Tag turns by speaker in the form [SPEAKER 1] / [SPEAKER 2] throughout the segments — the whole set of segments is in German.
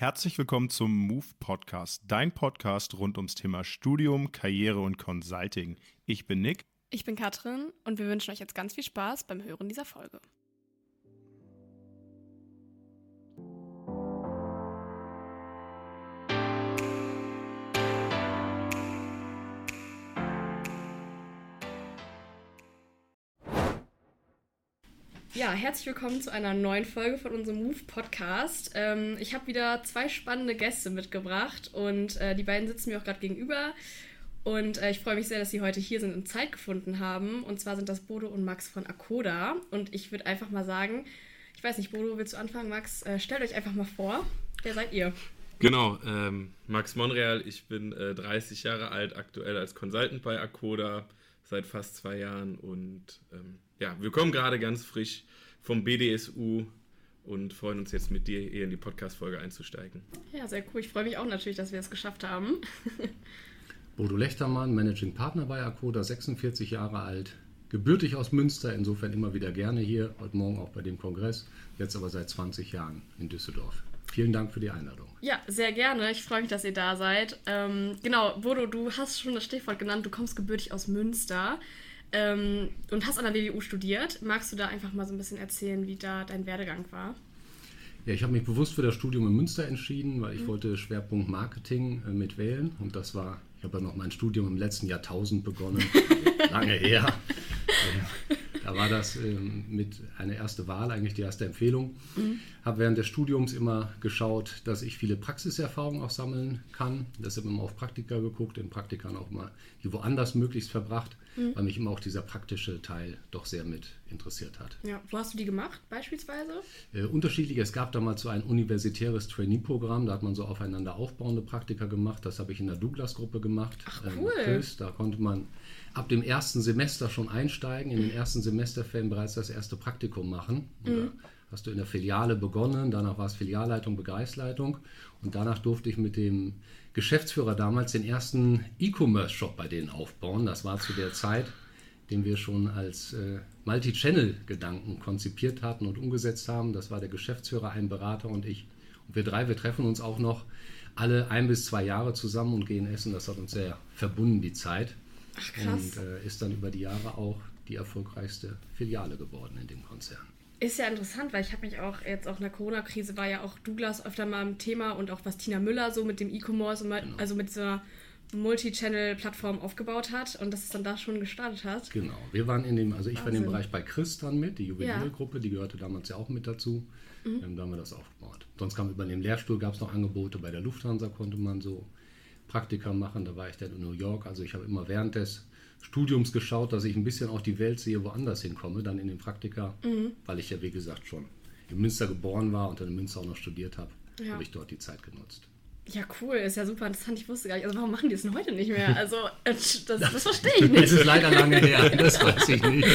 [SPEAKER 1] Herzlich willkommen zum Move Podcast, dein Podcast rund ums Thema Studium, Karriere und Consulting. Ich bin Nick.
[SPEAKER 2] Ich bin Katrin und wir wünschen euch jetzt ganz viel Spaß beim Hören dieser Folge. Ja, herzlich willkommen zu einer neuen Folge von unserem Move Podcast. Ähm, ich habe wieder zwei spannende Gäste mitgebracht und äh, die beiden sitzen mir auch gerade gegenüber. Und äh, ich freue mich sehr, dass sie heute hier sind und Zeit gefunden haben. Und zwar sind das Bodo und Max von Akoda. Und ich würde einfach mal sagen, ich weiß nicht, Bodo, willst du anfangen? Max, äh, stellt euch einfach mal vor. Wer seid ihr?
[SPEAKER 3] Genau, ähm, Max Monreal, ich bin 30 äh, Jahre alt, aktuell als Consultant bei Akoda seit fast zwei Jahren und ähm, ja, wir kommen gerade ganz frisch vom BDSU und freuen uns jetzt mit dir eher in die Podcast-Folge einzusteigen.
[SPEAKER 2] Ja, sehr cool. Ich freue mich auch natürlich, dass wir es geschafft haben.
[SPEAKER 4] Bodo Lechtermann, Managing Partner bei Akoda, 46 Jahre alt, gebürtig aus Münster, insofern immer wieder gerne hier, heute Morgen auch bei dem Kongress, jetzt aber seit 20 Jahren in Düsseldorf. Vielen Dank für die Einladung.
[SPEAKER 2] Ja, sehr gerne. Ich freue mich, dass ihr da seid. Ähm, genau, Bodo, du hast schon das Stichwort genannt, du kommst gebürtig aus Münster ähm, und hast an der WWU studiert. Magst du da einfach mal so ein bisschen erzählen, wie da dein Werdegang war?
[SPEAKER 4] Ja, ich habe mich bewusst für das Studium in Münster entschieden, weil ich mhm. wollte Schwerpunkt Marketing äh, mitwählen und das war, ich habe ja noch mein Studium im letzten Jahrtausend begonnen, lange her. da war das ähm, mit einer erste Wahl, eigentlich die erste Empfehlung. Mhm. Habe während des Studiums immer geschaut, dass ich viele Praxiserfahrungen auch sammeln kann. Deshalb immer auf Praktika geguckt, in Praktikern auch mal die woanders möglichst verbracht mhm. weil mich immer auch dieser praktische Teil doch sehr mit interessiert hat.
[SPEAKER 2] Ja, wo hast du die gemacht beispielsweise?
[SPEAKER 4] Äh, unterschiedlich. Es gab damals so ein universitäres Trainee-Programm, da hat man so aufeinander aufbauende Praktika gemacht. Das habe ich in der Douglas-Gruppe gemacht.
[SPEAKER 2] Ach, ähm, cool.
[SPEAKER 4] Ähm, da konnte man ab dem ersten Semester schon einsteigen, in den ersten Semesterferien bereits das erste Praktikum machen. Mhm hast du in der Filiale begonnen, danach war es Filialleitung, Bereichsleitung und danach durfte ich mit dem Geschäftsführer damals den ersten E-Commerce-Shop bei denen aufbauen. Das war zu der Zeit, den wir schon als äh, Multi-Channel-Gedanken konzipiert hatten und umgesetzt haben. Das war der Geschäftsführer, ein Berater und ich. Und wir drei, wir treffen uns auch noch alle ein bis zwei Jahre zusammen und gehen essen. Das hat uns sehr verbunden, die Zeit.
[SPEAKER 2] Ach, krass.
[SPEAKER 4] Und äh, ist dann über die Jahre auch die erfolgreichste Filiale geworden in dem Konzern.
[SPEAKER 2] Ist ja interessant, weil ich habe mich auch jetzt auch in der Corona-Krise war ja auch Douglas öfter mal im Thema und auch was Tina Müller so mit dem E-Commerce und genau. also mit dieser Multi-Channel-Plattform aufgebaut hat und dass es dann da schon gestartet hat.
[SPEAKER 4] Genau, wir waren in dem, also ich Wahnsinn. war in dem Bereich bei Chris dann mit, die Juweliergruppe, ja. die gehörte damals ja auch mit dazu. Mhm. Ähm, da haben wir das aufgebaut. Sonst kam über den Lehrstuhl, gab es noch Angebote, bei der Lufthansa konnte man so Praktika machen, da war ich dann in New York, also ich habe immer während des Studiums geschaut, dass ich ein bisschen auch die Welt sehe, woanders hinkomme, dann in den Praktika, mhm. weil ich ja wie gesagt schon in Münster geboren war und dann in Münster auch noch studiert habe, ja. habe ich dort die Zeit genutzt.
[SPEAKER 2] Ja, cool, ist ja super interessant. Ich wusste gar nicht, also warum machen die es denn heute nicht mehr? Also, äh, das, das verstehe ich nicht.
[SPEAKER 4] Das ist leider lange her, das weiß ich nicht.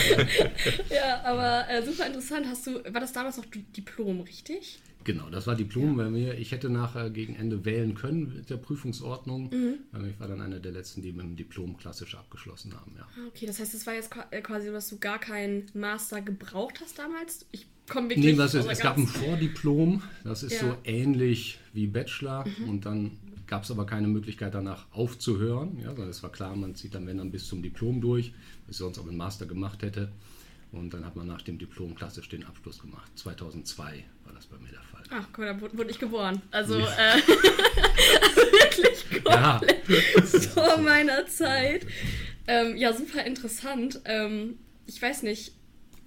[SPEAKER 2] ja, aber äh, super interessant. Hast du, war das damals noch Diplom, richtig?
[SPEAKER 4] Genau, das war Diplom ja. bei mir. Ich hätte nachher gegen Ende wählen können mit der Prüfungsordnung. Mhm. Ich war dann einer der letzten, die mit dem Diplom klassisch abgeschlossen haben. Ja.
[SPEAKER 2] Ah, okay, das heißt, es war jetzt äh, quasi so, dass du gar keinen Master gebraucht hast damals? Ich komme wirklich. Nee,
[SPEAKER 4] das ist, es gab ein Vordiplom, das ist ja. so ähnlich wie Bachelor mhm. und dann gab es aber keine Möglichkeit danach aufzuhören. Ja, weil es war klar, man zieht dann, wenn dann bis zum Diplom durch, was ich sonst auch einen Master gemacht hätte. Und dann hat man nach dem Diplom klassisch den Abschluss gemacht. 2002 war das bei mir der Fall.
[SPEAKER 2] Ach, guck, da wurde ich geboren. Also, äh, also wirklich komplett ja. vor meiner Zeit. Ähm, ja, super interessant. Ähm, ich weiß nicht,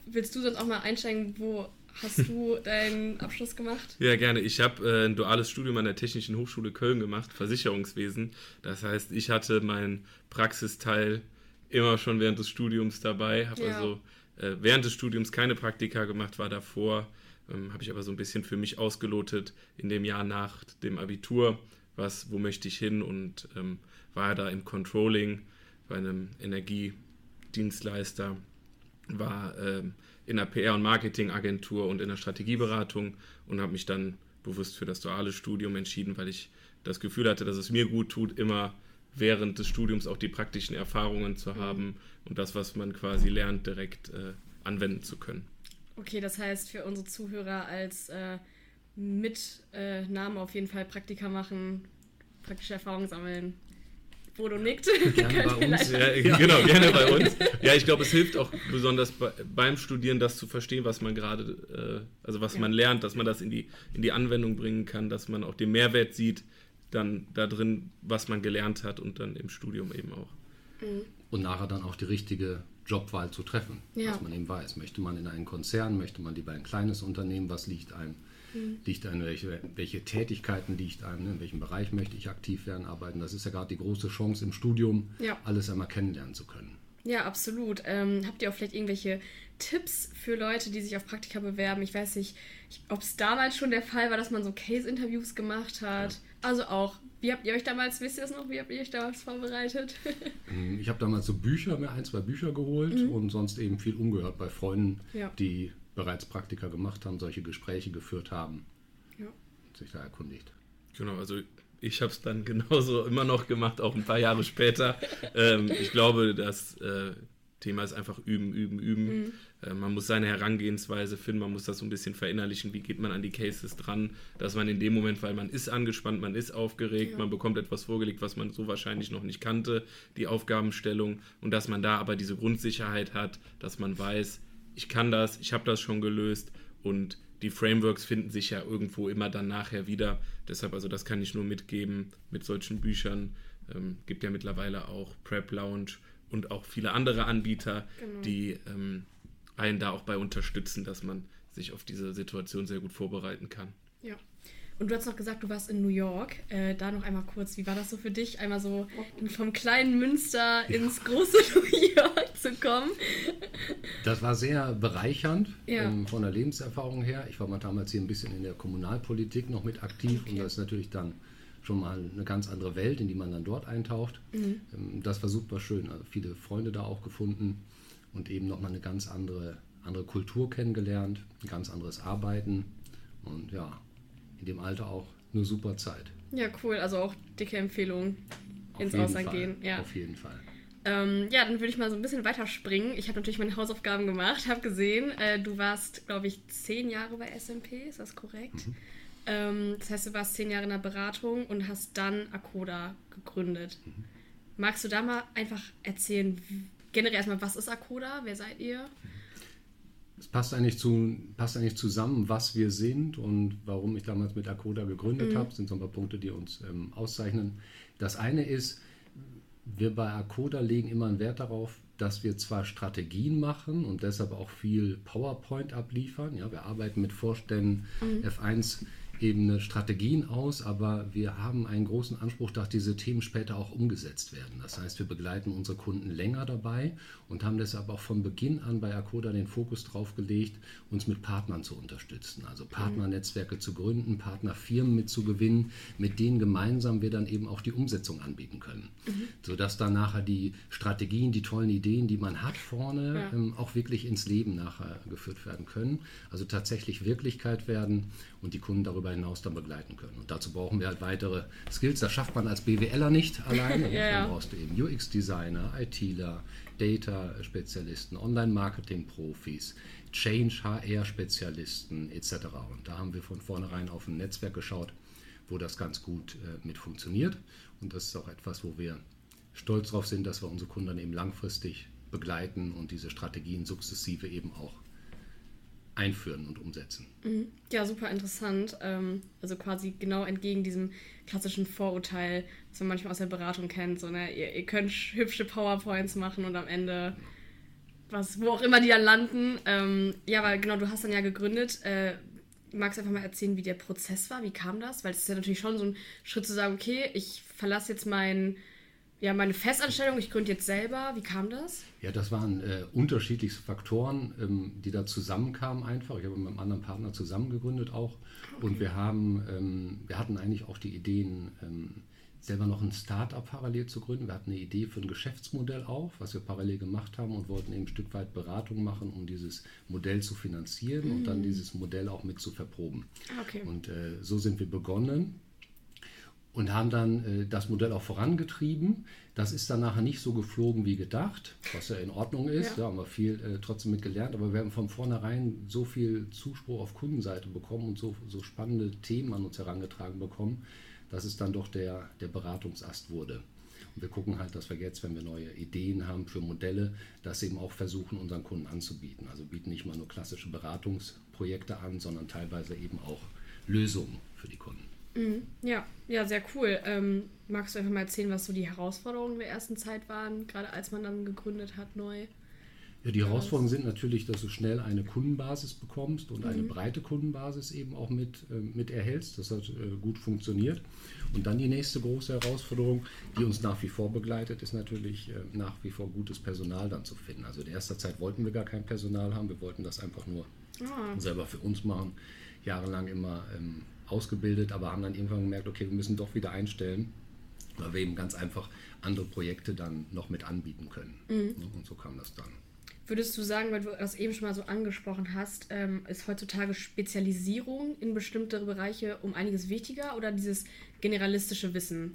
[SPEAKER 2] willst du sonst auch mal einsteigen, wo hast du deinen Abschluss gemacht?
[SPEAKER 3] Ja, gerne. Ich habe äh, ein duales Studium an der Technischen Hochschule Köln gemacht, Versicherungswesen. Das heißt, ich hatte meinen Praxisteil immer schon während des Studiums dabei, habe ja. also äh, während des Studiums keine Praktika gemacht, war davor, ähm, habe ich aber so ein bisschen für mich ausgelotet in dem Jahr nach dem Abitur, was, wo möchte ich hin und ähm, war da im Controlling bei einem Energiedienstleister, war ähm, in der PR- und Marketingagentur und in der Strategieberatung und habe mich dann bewusst für das duale Studium entschieden, weil ich das Gefühl hatte, dass es mir gut tut, immer während des Studiums auch die praktischen Erfahrungen zu haben und das, was man quasi lernt, direkt äh, anwenden zu können.
[SPEAKER 2] Okay, das heißt für unsere Zuhörer als äh, mit äh, auf jeden Fall Praktika machen, praktische Erfahrungen sammeln. Bodo nickt.
[SPEAKER 3] Gerne bei uns. Ja, genau, gerne bei uns. Ja, ich glaube, es hilft auch besonders bei, beim Studieren, das zu verstehen, was man gerade, äh, also was ja. man lernt, dass man das in die, in die Anwendung bringen kann, dass man auch den Mehrwert sieht, dann da drin, was man gelernt hat und dann im Studium eben auch.
[SPEAKER 4] Mhm. Und nachher dann auch die richtige Jobwahl zu treffen, ja. dass man eben weiß, möchte man in einen Konzern, möchte man lieber ein kleines Unternehmen, was liegt einem, mhm. liegt einem welche, welche Tätigkeiten liegt einem, ne, in welchem Bereich möchte ich aktiv werden, arbeiten. Das ist ja gerade die große Chance im Studium, ja. alles einmal kennenlernen zu können.
[SPEAKER 2] Ja, absolut. Ähm, habt ihr auch vielleicht irgendwelche Tipps für Leute, die sich auf Praktika bewerben? Ich weiß nicht, ob es damals schon der Fall war, dass man so Case-Interviews gemacht hat. Ja. Also auch, wie habt ihr euch damals, wisst ihr das noch, wie habt ihr euch damals vorbereitet?
[SPEAKER 4] Ähm, ich habe damals so Bücher, mir ein, zwei Bücher geholt mhm. und sonst eben viel umgehört bei Freunden, ja. die bereits Praktika gemacht haben, solche Gespräche geführt haben ja. und sich da erkundigt.
[SPEAKER 3] Genau, also ich habe es dann genauso immer noch gemacht, auch ein paar Jahre später. ähm, ich glaube, das äh, Thema ist einfach üben, üben, üben. Mhm. Äh, man muss seine Herangehensweise finden, man muss das so ein bisschen verinnerlichen, wie geht man an die Cases dran, dass man in dem Moment, weil man ist angespannt, man ist aufgeregt, ja. man bekommt etwas vorgelegt, was man so wahrscheinlich noch nicht kannte, die Aufgabenstellung und dass man da aber diese Grundsicherheit hat, dass man weiß, ich kann das, ich habe das schon gelöst und die Frameworks finden sich ja irgendwo immer dann nachher wieder. Deshalb, also das kann ich nur mitgeben mit solchen Büchern. Ähm, gibt ja mittlerweile auch Prep Lounge und auch viele andere Anbieter, genau. die ähm, einen da auch bei unterstützen, dass man sich auf diese Situation sehr gut vorbereiten kann.
[SPEAKER 2] Ja. Und du hast noch gesagt, du warst in New York. Äh, da noch einmal kurz, wie war das so für dich, einmal so vom kleinen Münster ins große New York zu kommen?
[SPEAKER 4] Das war sehr bereichernd ja. ähm, von der Lebenserfahrung her. Ich war mal damals hier ein bisschen in der Kommunalpolitik noch mit aktiv okay. und das ist natürlich dann schon mal eine ganz andere Welt, in die man dann dort eintaucht. Mhm. Ähm, das war super schön. Also viele Freunde da auch gefunden und eben nochmal eine ganz andere, andere Kultur kennengelernt, ein ganz anderes Arbeiten und ja, in dem Alter auch eine super Zeit.
[SPEAKER 2] Ja, cool. Also auch dicke Empfehlung auf ins Ausland
[SPEAKER 4] Fall.
[SPEAKER 2] gehen. Ja.
[SPEAKER 4] Auf jeden Fall.
[SPEAKER 2] Ähm, ja, dann würde ich mal so ein bisschen weiterspringen. Ich habe natürlich meine Hausaufgaben gemacht, habe gesehen, äh, du warst, glaube ich, zehn Jahre bei SMP, ist das korrekt? Mhm. Ähm, das heißt, du warst zehn Jahre in der Beratung und hast dann Akoda gegründet. Mhm. Magst du da mal einfach erzählen, generell erstmal, was ist Akoda? Wer seid ihr?
[SPEAKER 4] Es passt eigentlich, zu, passt eigentlich zusammen, was wir sind und warum ich damals mit Akoda gegründet mhm. habe. Das sind so ein paar Punkte, die uns ähm, auszeichnen. Das eine ist, wir bei Akoda legen immer einen Wert darauf, dass wir zwar Strategien machen und deshalb auch viel PowerPoint abliefern. Ja, wir arbeiten mit Vorständen mhm. F1 Ebene Strategien aus, aber wir haben einen großen Anspruch, dass diese Themen später auch umgesetzt werden. Das heißt, wir begleiten unsere Kunden länger dabei und haben deshalb auch von Beginn an bei Akoda den Fokus darauf gelegt, uns mit Partnern zu unterstützen. Also Partnernetzwerke zu gründen, Partnerfirmen mitzugewinnen, mit denen gemeinsam wir dann eben auch die Umsetzung anbieten können. Mhm. Sodass dann nachher die Strategien, die tollen Ideen, die man hat vorne, ja. ähm, auch wirklich ins Leben nachher geführt werden können. Also tatsächlich Wirklichkeit werden und die Kunden darüber hinaus dann begleiten können. Und dazu brauchen wir halt weitere Skills. Das schafft man als BWLer nicht alleine. ja, Dann brauchst du eben UX-Designer, ITler, Data-Spezialisten, Online-Marketing-Profis, Change-HR-Spezialisten etc. Und da haben wir von vornherein auf ein Netzwerk geschaut, wo das ganz gut äh, mit funktioniert. Und das ist auch etwas, wo wir stolz darauf sind, dass wir unsere Kunden eben langfristig begleiten und diese Strategien sukzessive eben auch einführen und umsetzen.
[SPEAKER 2] Mhm. Ja, super interessant. Ähm, also quasi genau entgegen diesem klassischen Vorurteil, was man manchmal aus der Beratung kennt. So, ne? ihr, ihr könnt hübsche PowerPoints machen und am Ende, was, wo auch immer die dann landen. Ähm, ja, weil genau, du hast dann ja gegründet. Äh, magst du einfach mal erzählen, wie der Prozess war? Wie kam das? Weil es ist ja natürlich schon so ein Schritt zu sagen, okay, ich verlasse jetzt mein ja, meine Festanstellung, ich gründe jetzt selber. Wie kam das?
[SPEAKER 4] Ja, das waren äh, unterschiedlichste Faktoren, ähm, die da zusammenkamen einfach. Ich habe mit einem anderen Partner zusammen gegründet auch. Okay. Und wir haben, ähm, wir hatten eigentlich auch die Ideen, ähm, selber noch ein Start-up parallel zu gründen. Wir hatten eine Idee für ein Geschäftsmodell auch, was wir parallel gemacht haben und wollten eben ein Stück weit Beratung machen, um dieses Modell zu finanzieren mhm. und dann mhm. dieses Modell auch mit zu verproben. Okay. Und äh, so sind wir begonnen und haben dann äh, das Modell auch vorangetrieben. Das ist dann nachher nicht so geflogen wie gedacht, was ja in Ordnung ist. Ja. Da haben wir viel äh, trotzdem mit gelernt, aber wir haben von vornherein so viel Zuspruch auf Kundenseite bekommen und so, so spannende Themen an uns herangetragen bekommen, dass es dann doch der, der Beratungsast wurde. Und wir gucken halt, dass wir jetzt, wenn wir neue Ideen haben für Modelle, das eben auch versuchen, unseren Kunden anzubieten. Also bieten nicht mal nur klassische Beratungsprojekte an, sondern teilweise eben auch Lösungen für die Kunden.
[SPEAKER 2] Mhm. Ja, ja, sehr cool. Ähm, magst du einfach mal erzählen, was so die Herausforderungen der ersten Zeit waren, gerade als man dann gegründet hat neu?
[SPEAKER 4] Ja, die Herausforderungen sind natürlich, dass du schnell eine Kundenbasis bekommst und mhm. eine breite Kundenbasis eben auch mit, äh, mit erhältst. Das hat äh, gut funktioniert. Und dann die nächste große Herausforderung, die uns nach wie vor begleitet, ist natürlich äh, nach wie vor gutes Personal dann zu finden. Also in erster Zeit wollten wir gar kein Personal haben, wir wollten das einfach nur ah. selber für uns machen. Jahrelang immer ähm, ausgebildet, aber haben dann irgendwann gemerkt, okay, wir müssen doch wieder einstellen, weil wir eben ganz einfach andere Projekte dann noch mit anbieten können. Mhm. Und so kam das dann.
[SPEAKER 2] Würdest du sagen, weil du das eben schon mal so angesprochen hast, ähm, ist heutzutage Spezialisierung in bestimmte Bereiche um einiges wichtiger oder dieses generalistische Wissen?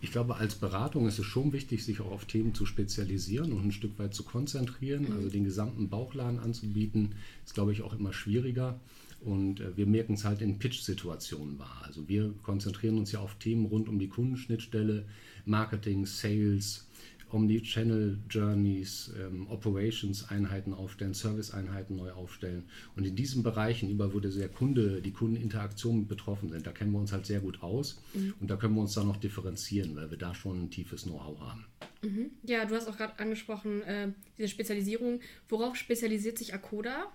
[SPEAKER 4] Ich glaube, als Beratung ist es schon wichtig, sich auch auf Themen zu spezialisieren und ein Stück weit zu konzentrieren. Mhm. Also den gesamten Bauchladen anzubieten, ist, glaube ich, auch immer schwieriger. Und äh, wir merken es halt in Pitch-Situationen wahr. Also wir konzentrieren uns ja auf Themen rund um die Kundenschnittstelle, Marketing, Sales, Omni-Channel Journeys, ähm, Operations-Einheiten aufstellen, Service-Einheiten neu aufstellen. Und in diesen Bereichen, über wo der Kunde, die Kundeninteraktion betroffen sind, da kennen wir uns halt sehr gut aus. Mhm. Und da können wir uns dann noch differenzieren, weil wir da schon ein tiefes Know-how haben.
[SPEAKER 2] Mhm. Ja, du hast auch gerade angesprochen, äh, diese Spezialisierung. Worauf spezialisiert sich Akoda?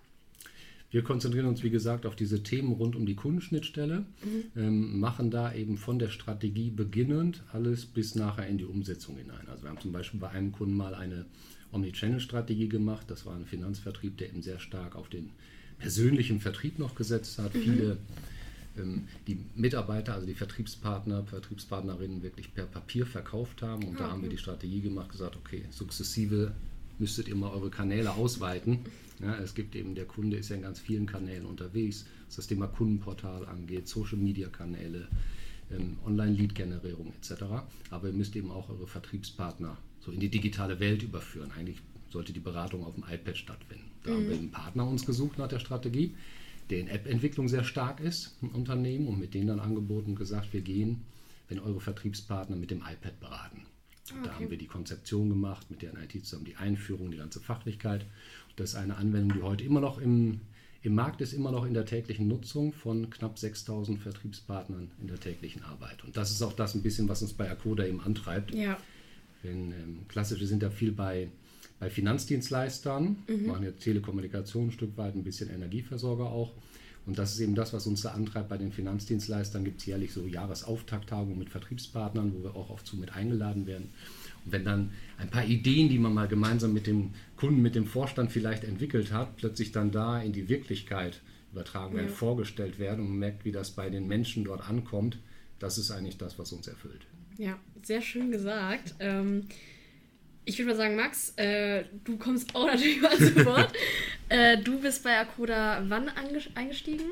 [SPEAKER 4] Wir konzentrieren uns, wie gesagt, auf diese Themen rund um die Kundenschnittstelle, mhm. ähm, machen da eben von der Strategie beginnend alles bis nachher in die Umsetzung hinein. Also wir haben zum Beispiel bei einem Kunden mal eine Omnichannel-Strategie gemacht. Das war ein Finanzvertrieb, der eben sehr stark auf den persönlichen Vertrieb noch gesetzt hat. Mhm. Viele ähm, die Mitarbeiter, also die Vertriebspartner, Vertriebspartnerinnen wirklich per Papier verkauft haben. Und ah, da haben wir die Strategie gemacht, gesagt, okay, sukzessive müsstet ihr mal eure Kanäle ausweiten. Ja, es gibt eben, der Kunde ist ja in ganz vielen Kanälen unterwegs, was das Thema Kundenportal angeht, Social-Media-Kanäle, ähm, Online-Lead-Generierung etc. Aber ihr müsst eben auch eure Vertriebspartner so in die digitale Welt überführen. Eigentlich sollte die Beratung auf dem iPad stattfinden. Da mhm. haben wir einen Partner uns gesucht nach der Strategie, der in App-Entwicklung sehr stark ist, ein Unternehmen, und mit denen dann angeboten und gesagt, wir gehen, wenn eure Vertriebspartner mit dem iPad beraten. Okay. Da haben wir die Konzeption gemacht, mit deren IT zusammen die Einführung, die ganze Fachlichkeit. Das ist eine Anwendung, die heute immer noch im, im Markt ist, immer noch in der täglichen Nutzung von knapp 6000 Vertriebspartnern in der täglichen Arbeit. Und das ist auch das ein bisschen, was uns bei Akoda eben antreibt. Ja. Wenn, ähm, klassisch, wir sind ja viel bei, bei Finanzdienstleistern, mhm. machen jetzt Telekommunikation ein Stück weit, ein bisschen Energieversorger auch. Und das ist eben das, was uns da antreibt bei den Finanzdienstleistern. Gibt es jährlich so Jahresauftakttagungen mit Vertriebspartnern, wo wir auch oft zu mit eingeladen werden. Wenn dann ein paar Ideen, die man mal gemeinsam mit dem Kunden, mit dem Vorstand vielleicht entwickelt hat, plötzlich dann da in die Wirklichkeit übertragen werden, ja. vorgestellt werden und man merkt, wie das bei den Menschen dort ankommt, das ist eigentlich das, was uns erfüllt.
[SPEAKER 2] Ja, sehr schön gesagt. Ähm, ich würde mal sagen, Max, äh, du kommst auch natürlich mal zu Wort. äh, du bist bei Akoda wann eingestiegen?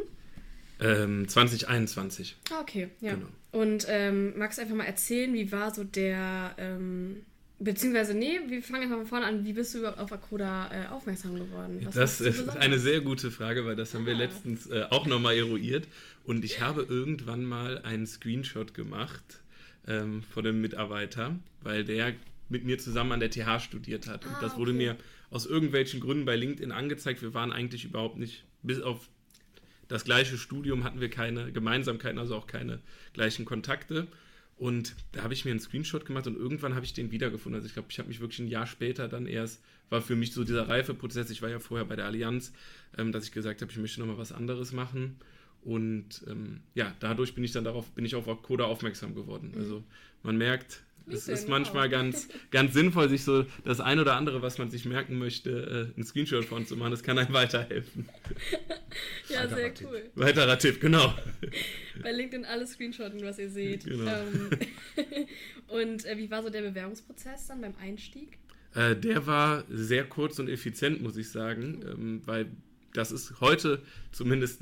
[SPEAKER 3] Ähm, 2021.
[SPEAKER 2] Ah, okay, ja. Genau. Und ähm, magst du einfach mal erzählen, wie war so der, ähm, beziehungsweise, nee, wir fangen einfach mal vorne an, wie bist du überhaupt auf Akoda äh, aufmerksam geworden?
[SPEAKER 3] Was das ist eine sehr gute Frage, weil das haben ah. wir letztens äh, auch nochmal eruiert. Und ich habe irgendwann mal einen Screenshot gemacht ähm, von dem Mitarbeiter, weil der mit mir zusammen an der TH studiert hat. Und ah, das wurde okay. mir aus irgendwelchen Gründen bei LinkedIn angezeigt. Wir waren eigentlich überhaupt nicht, bis auf das gleiche Studium hatten wir keine Gemeinsamkeiten, also auch keine gleichen Kontakte. Und da habe ich mir einen Screenshot gemacht und irgendwann habe ich den wiedergefunden. Also ich glaube, ich habe mich wirklich ein Jahr später dann erst, war für mich so dieser Reifeprozess, ich war ja vorher bei der Allianz, ähm, dass ich gesagt habe, ich möchte nochmal was anderes machen. Und ähm, ja, dadurch bin ich dann darauf, bin ich auf Coda aufmerksam geworden. Also man merkt, es ist manchmal ganz, ganz sinnvoll, sich so das ein oder andere, was man sich merken möchte, äh, einen Screenshot von zu machen. Das kann einem weiterhelfen.
[SPEAKER 2] ja, Weiterer sehr Tipp. cool.
[SPEAKER 3] Weiterer Tipp, genau.
[SPEAKER 2] Bei LinkedIn alles Screenshotten, was ihr seht. Genau. Ähm, und äh, wie war so der Bewerbungsprozess dann beim Einstieg?
[SPEAKER 3] Äh, der war sehr kurz und effizient, muss ich sagen, ähm, weil das ist heute zumindest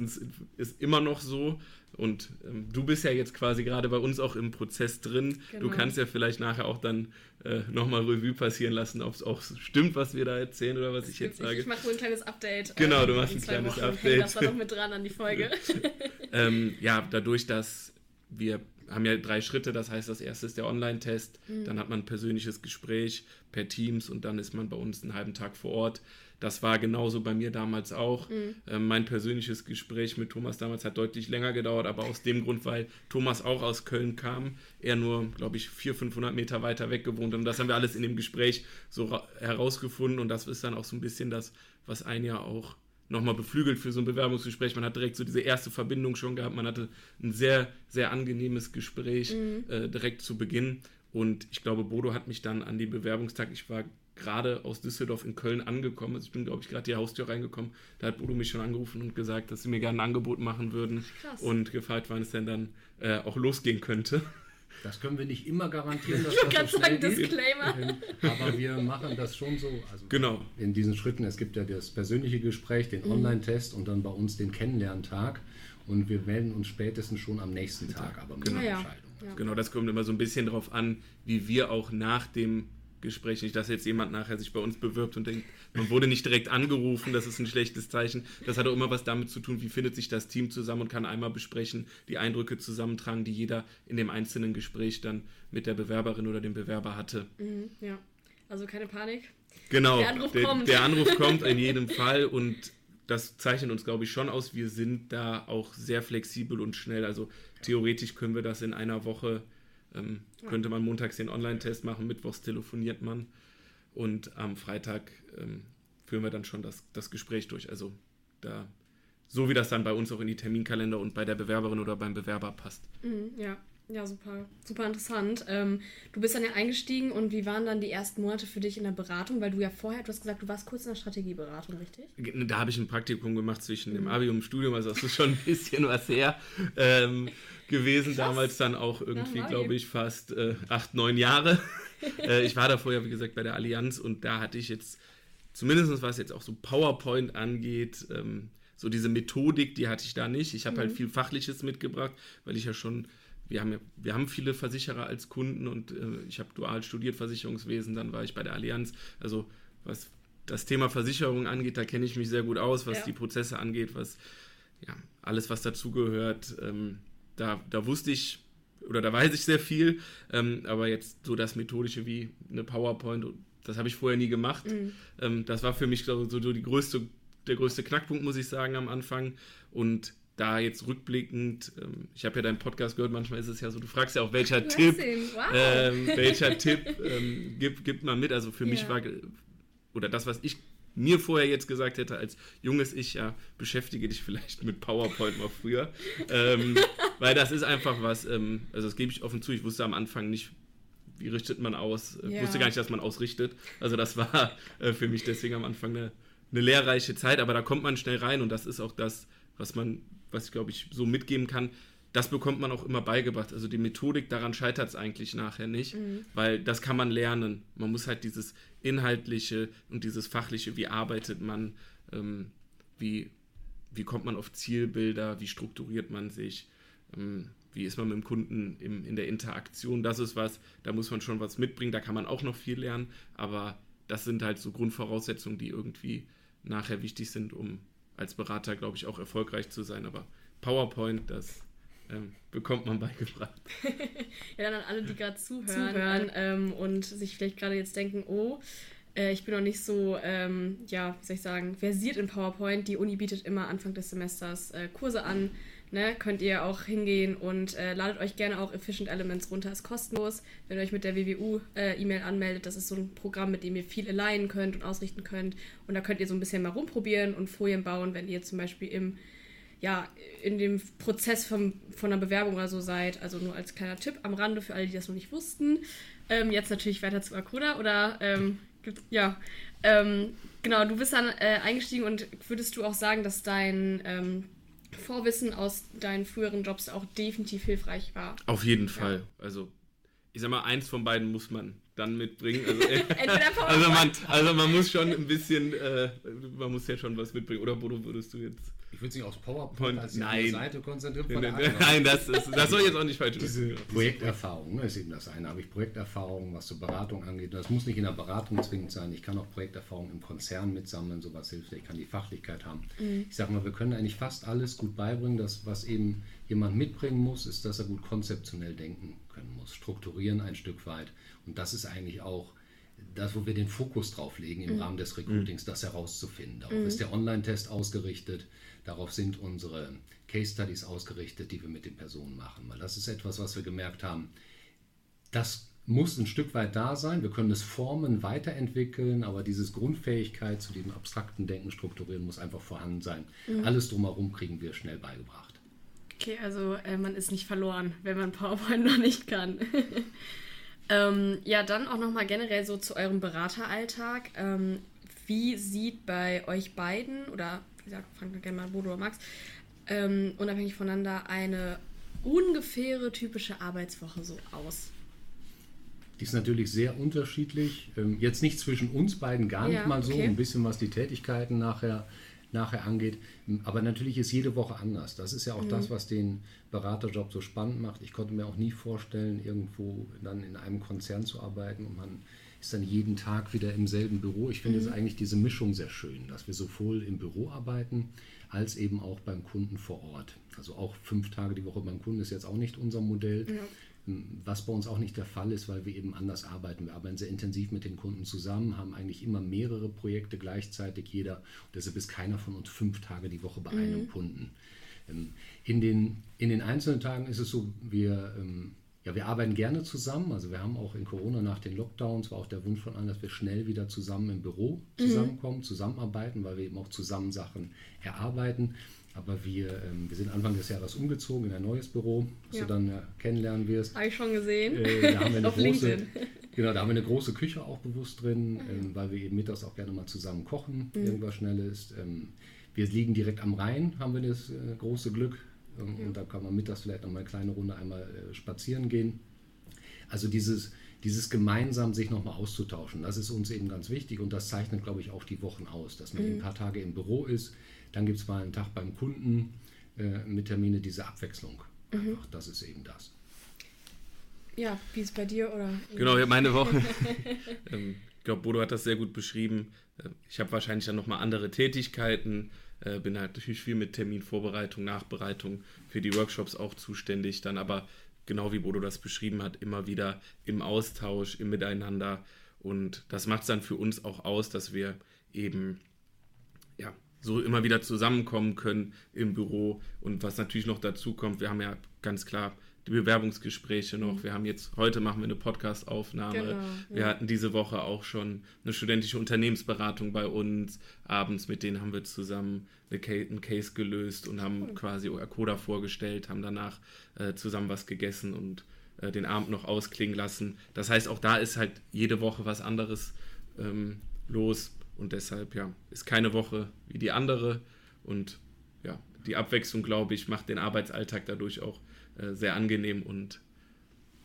[SPEAKER 3] ist immer noch so. Und ähm, du bist ja jetzt quasi gerade bei uns auch im Prozess drin. Genau. Du kannst ja vielleicht nachher auch dann äh, nochmal Revue passieren lassen, ob es auch stimmt, was wir da erzählen oder was das ich jetzt sage.
[SPEAKER 2] Ich, mache so ein kleines Update.
[SPEAKER 3] Genau, du machst ein kleines Wochen. Update.
[SPEAKER 2] Das war noch mit dran an die Folge.
[SPEAKER 3] ähm, ja, dadurch, dass wir haben ja drei Schritte. Das heißt, das erste ist der Online-Test, mhm. dann hat man ein persönliches Gespräch per Teams und dann ist man bei uns einen halben Tag vor Ort. Das war genauso bei mir damals auch. Mhm. Ähm, mein persönliches Gespräch mit Thomas damals hat deutlich länger gedauert, aber aus dem Grund, weil Thomas auch aus Köln kam, er nur, glaube ich, 400, 500 Meter weiter weg gewohnt. Und das haben wir alles in dem Gespräch so herausgefunden und das ist dann auch so ein bisschen das, was ein Jahr auch nochmal beflügelt für so ein Bewerbungsgespräch. Man hat direkt so diese erste Verbindung schon gehabt. Man hatte ein sehr, sehr angenehmes Gespräch mhm. äh, direkt zu Beginn. Und ich glaube, Bodo hat mich dann an den Bewerbungstag, ich war gerade aus Düsseldorf in Köln angekommen. Also ich bin, glaube ich, gerade die Haustür reingekommen. Da hat Bodo mich schon angerufen und gesagt, dass sie mir gerne ein Angebot machen würden Krass. und gefragt, wann es denn dann äh, auch losgehen könnte.
[SPEAKER 4] Das können wir nicht immer garantieren, dass
[SPEAKER 2] ich das so sagen, Disclaimer.
[SPEAKER 4] Aber wir machen das schon so.
[SPEAKER 3] Also genau.
[SPEAKER 4] In diesen Schritten, es gibt ja das persönliche Gespräch, den mhm. Online-Test und dann bei uns den Kennenlerntag. Und wir melden uns spätestens schon am nächsten Tag, aber mit
[SPEAKER 3] genau.
[SPEAKER 4] einer
[SPEAKER 3] Entscheidung. Ja. Genau, das kommt immer so ein bisschen darauf an, wie wir auch nach dem Gespräch. Nicht, dass jetzt jemand nachher sich bei uns bewirbt und denkt, man wurde nicht direkt angerufen, das ist ein schlechtes Zeichen. Das hat auch immer was damit zu tun, wie findet sich das Team zusammen und kann einmal besprechen, die Eindrücke zusammentragen, die jeder in dem einzelnen Gespräch dann mit der Bewerberin oder dem Bewerber hatte.
[SPEAKER 2] Mhm, ja, also keine Panik.
[SPEAKER 3] Genau, der Anruf, der, kommt. der Anruf kommt in jedem Fall und das zeichnet uns, glaube ich, schon aus. Wir sind da auch sehr flexibel und schnell. Also theoretisch können wir das in einer Woche ähm, ja. Könnte man montags den Online-Test machen, mittwochs telefoniert man und am Freitag ähm, führen wir dann schon das, das Gespräch durch. Also da, so wie das dann bei uns auch in die Terminkalender und bei der Bewerberin oder beim Bewerber passt.
[SPEAKER 2] Mhm, ja. Ja, super, super interessant. Ähm, du bist dann ja eingestiegen und wie waren dann die ersten Monate für dich in der Beratung? Weil du ja vorher, du hast gesagt, du warst kurz in der Strategieberatung, richtig?
[SPEAKER 3] Da habe ich ein Praktikum gemacht zwischen mhm. dem Abi und dem Studium, also das ist schon ein bisschen was her ähm, gewesen. Krass. Damals dann auch irgendwie, glaube ich, fast äh, acht, neun Jahre. äh, ich war da vorher, wie gesagt, bei der Allianz und da hatte ich jetzt, zumindest was jetzt auch so PowerPoint angeht, ähm, so diese Methodik, die hatte ich da nicht. Ich habe halt mhm. halt viel Fachliches mitgebracht, weil ich ja schon wir haben, ja, wir haben viele Versicherer als Kunden und äh, ich habe dual studiert Versicherungswesen, dann war ich bei der Allianz. Also was das Thema Versicherung angeht, da kenne ich mich sehr gut aus, was ja. die Prozesse angeht, was ja, alles, was dazugehört. Ähm, da, da wusste ich oder da weiß ich sehr viel, ähm, aber jetzt so das Methodische wie eine PowerPoint, das habe ich vorher nie gemacht. Mhm. Ähm, das war für mich so, so die größte, der größte Knackpunkt, muss ich sagen, am Anfang. Und da jetzt rückblickend, ähm, ich habe ja deinen Podcast gehört, manchmal ist es ja so, du fragst ja auch, welcher Tipp, wow. ähm, welcher Tipp ähm, gibt, gibt man mit. Also für ja. mich war, oder das, was ich mir vorher jetzt gesagt hätte, als junges Ich, ja, beschäftige dich vielleicht mit PowerPoint mal früher. ähm, weil das ist einfach was, ähm, also das gebe ich offen zu, ich wusste am Anfang nicht, wie richtet man aus. Ja. wusste gar nicht, dass man ausrichtet. Also das war äh, für mich deswegen am Anfang eine, eine lehrreiche Zeit, aber da kommt man schnell rein und das ist auch das, was man was ich glaube ich so mitgeben kann, das bekommt man auch immer beigebracht. Also die Methodik, daran scheitert es eigentlich nachher nicht, mhm. weil das kann man lernen. Man muss halt dieses Inhaltliche und dieses Fachliche, wie arbeitet man, ähm, wie, wie kommt man auf Zielbilder, wie strukturiert man sich, ähm, wie ist man mit dem Kunden im, in der Interaktion, das ist was, da muss man schon was mitbringen, da kann man auch noch viel lernen, aber das sind halt so Grundvoraussetzungen, die irgendwie nachher wichtig sind, um als Berater, glaube ich, auch erfolgreich zu sein. Aber PowerPoint, das ähm, bekommt man beigebracht.
[SPEAKER 2] ja, dann an alle, die gerade zuhören, zuhören ähm, und sich vielleicht gerade jetzt denken, oh, äh, ich bin noch nicht so, ähm, ja, wie soll ich sagen, versiert in PowerPoint. Die Uni bietet immer Anfang des Semesters äh, Kurse an ne, könnt ihr auch hingehen und äh, ladet euch gerne auch Efficient Elements runter. Ist kostenlos, wenn ihr euch mit der WWU-E-Mail äh, anmeldet. Das ist so ein Programm, mit dem ihr viel alignen könnt und ausrichten könnt. Und da könnt ihr so ein bisschen mal rumprobieren und Folien bauen, wenn ihr zum Beispiel im ja, in dem Prozess von, von einer Bewerbung oder so seid. Also nur als kleiner Tipp am Rande für alle, die das noch nicht wussten. Ähm, jetzt natürlich weiter zu Akuda oder ähm, ja. Ähm, genau, du bist dann äh, eingestiegen und würdest du auch sagen, dass dein ähm, Vorwissen aus deinen früheren Jobs auch definitiv hilfreich war.
[SPEAKER 3] Auf jeden Fall. Also, ich sag mal, eins von beiden muss man dann mitbringen. Also, also, man, also man muss schon ein bisschen, äh, man muss ja schon was mitbringen. Oder Bodo, würdest du jetzt
[SPEAKER 4] ich würde sich aufs PowerPoint als
[SPEAKER 3] Nein.
[SPEAKER 4] Seite konzentrieren.
[SPEAKER 3] Nein, nein, nein das, ist, das soll jetzt auch nicht falsch
[SPEAKER 4] Diese Projekterfahrung ne, ist eben das eine. Habe ich Projekterfahrung, was zur Beratung angeht. Das muss nicht in der Beratung zwingend sein. Ich kann auch Projekterfahrung im Konzern mitsammeln, sowas hilft. Ich kann die Fachlichkeit haben. Mhm. Ich sage mal, wir können eigentlich fast alles gut beibringen. Das, was eben jemand mitbringen muss, ist, dass er gut konzeptionell denken können muss. Strukturieren ein Stück weit. Und das ist eigentlich auch das, wo wir den Fokus drauf legen im mhm. Rahmen des Recruitings, das herauszufinden. Darauf mhm. ist der Online-Test ausgerichtet, darauf sind unsere Case Studies ausgerichtet, die wir mit den Personen machen. Weil das ist etwas, was wir gemerkt haben, das muss ein Stück weit da sein. Wir können es formen, weiterentwickeln, aber dieses Grundfähigkeit zu diesem abstrakten Denken strukturieren muss einfach vorhanden sein. Mhm. Alles drumherum kriegen wir schnell beigebracht.
[SPEAKER 2] Okay, also äh, man ist nicht verloren, wenn man PowerPoint noch nicht kann. Ähm, ja, dann auch nochmal generell so zu eurem Berateralltag. Ähm, wie sieht bei euch beiden, oder wie gesagt, wir gerne mal Bodo oder Max, ähm, unabhängig voneinander eine ungefähre typische Arbeitswoche so aus?
[SPEAKER 4] Die ist natürlich sehr unterschiedlich. Ähm, jetzt nicht zwischen uns beiden gar nicht ja, mal so, okay. ein bisschen was die Tätigkeiten nachher nachher angeht. Aber natürlich ist jede Woche anders. Das ist ja auch mhm. das, was den Beraterjob so spannend macht. Ich konnte mir auch nie vorstellen, irgendwo dann in einem Konzern zu arbeiten und man ist dann jeden Tag wieder im selben Büro. Ich finde mhm. jetzt eigentlich diese Mischung sehr schön, dass wir sowohl im Büro arbeiten als eben auch beim Kunden vor Ort. Also auch fünf Tage die Woche beim Kunden ist jetzt auch nicht unser Modell. Ja. Was bei uns auch nicht der Fall ist, weil wir eben anders arbeiten. Wir arbeiten sehr intensiv mit den Kunden zusammen, haben eigentlich immer mehrere Projekte gleichzeitig jeder. Und deshalb ist keiner von uns fünf Tage die Woche bei mhm. einem Kunden. Ähm, in den, in den einzelnen Tagen ist es so, wir, ähm, ja, wir arbeiten gerne zusammen. Also wir haben auch in Corona nach den Lockdowns war auch der Wunsch von allen, dass wir schnell wieder zusammen im Büro mhm. zusammenkommen, mhm. zusammenarbeiten, weil wir eben auch zusammen Sachen erarbeiten. Aber wir, ähm, wir sind Anfang des Jahres umgezogen in ein neues Büro, das ja. du dann ja, kennenlernen wirst.
[SPEAKER 2] Habe ich schon gesehen.
[SPEAKER 4] Äh, da haben wir eine Auf große, LinkedIn. Genau, da haben wir eine große Küche auch bewusst drin, ah, ähm, weil wir eben mittags auch gerne mal zusammen kochen, mhm. irgendwas Schnelles. Ähm, wir liegen direkt am Rhein, haben wir das äh, große Glück. Ähm, ja. Und da kann man mittags vielleicht noch mal eine kleine Runde einmal äh, spazieren gehen. Also dieses, dieses gemeinsam sich nochmal auszutauschen, das ist uns eben ganz wichtig und das zeichnet, glaube ich, auch die Wochen aus, dass man mhm. ein paar Tage im Büro ist, dann gibt es mal einen Tag beim Kunden äh, mit Termine, diese Abwechslung. Mhm. Einfach, das ist eben das.
[SPEAKER 2] Ja, wie ist es bei dir? Oder
[SPEAKER 3] genau, meine Woche. ähm, ich glaube, Bodo hat das sehr gut beschrieben. Ich habe wahrscheinlich dann nochmal andere Tätigkeiten, äh, bin halt natürlich viel mit Terminvorbereitung, Nachbereitung für die Workshops auch zuständig, dann aber genau wie Bodo das beschrieben hat, immer wieder im Austausch, im Miteinander. Und das macht es dann für uns auch aus, dass wir eben ja, so immer wieder zusammenkommen können im Büro. Und was natürlich noch dazu kommt, wir haben ja ganz klar die Bewerbungsgespräche noch. Mhm. Wir haben jetzt, heute machen wir eine Podcast-Aufnahme. Genau, wir hatten diese Woche auch schon eine studentische Unternehmensberatung bei uns. Abends mit denen haben wir zusammen einen Case gelöst und haben cool. quasi Akoda vorgestellt, haben danach äh, zusammen was gegessen und äh, den Abend noch ausklingen lassen. Das heißt, auch da ist halt jede Woche was anderes ähm, los. Und deshalb, ja, ist keine Woche wie die andere. Und ja, die Abwechslung, glaube ich, macht den Arbeitsalltag dadurch auch sehr angenehm und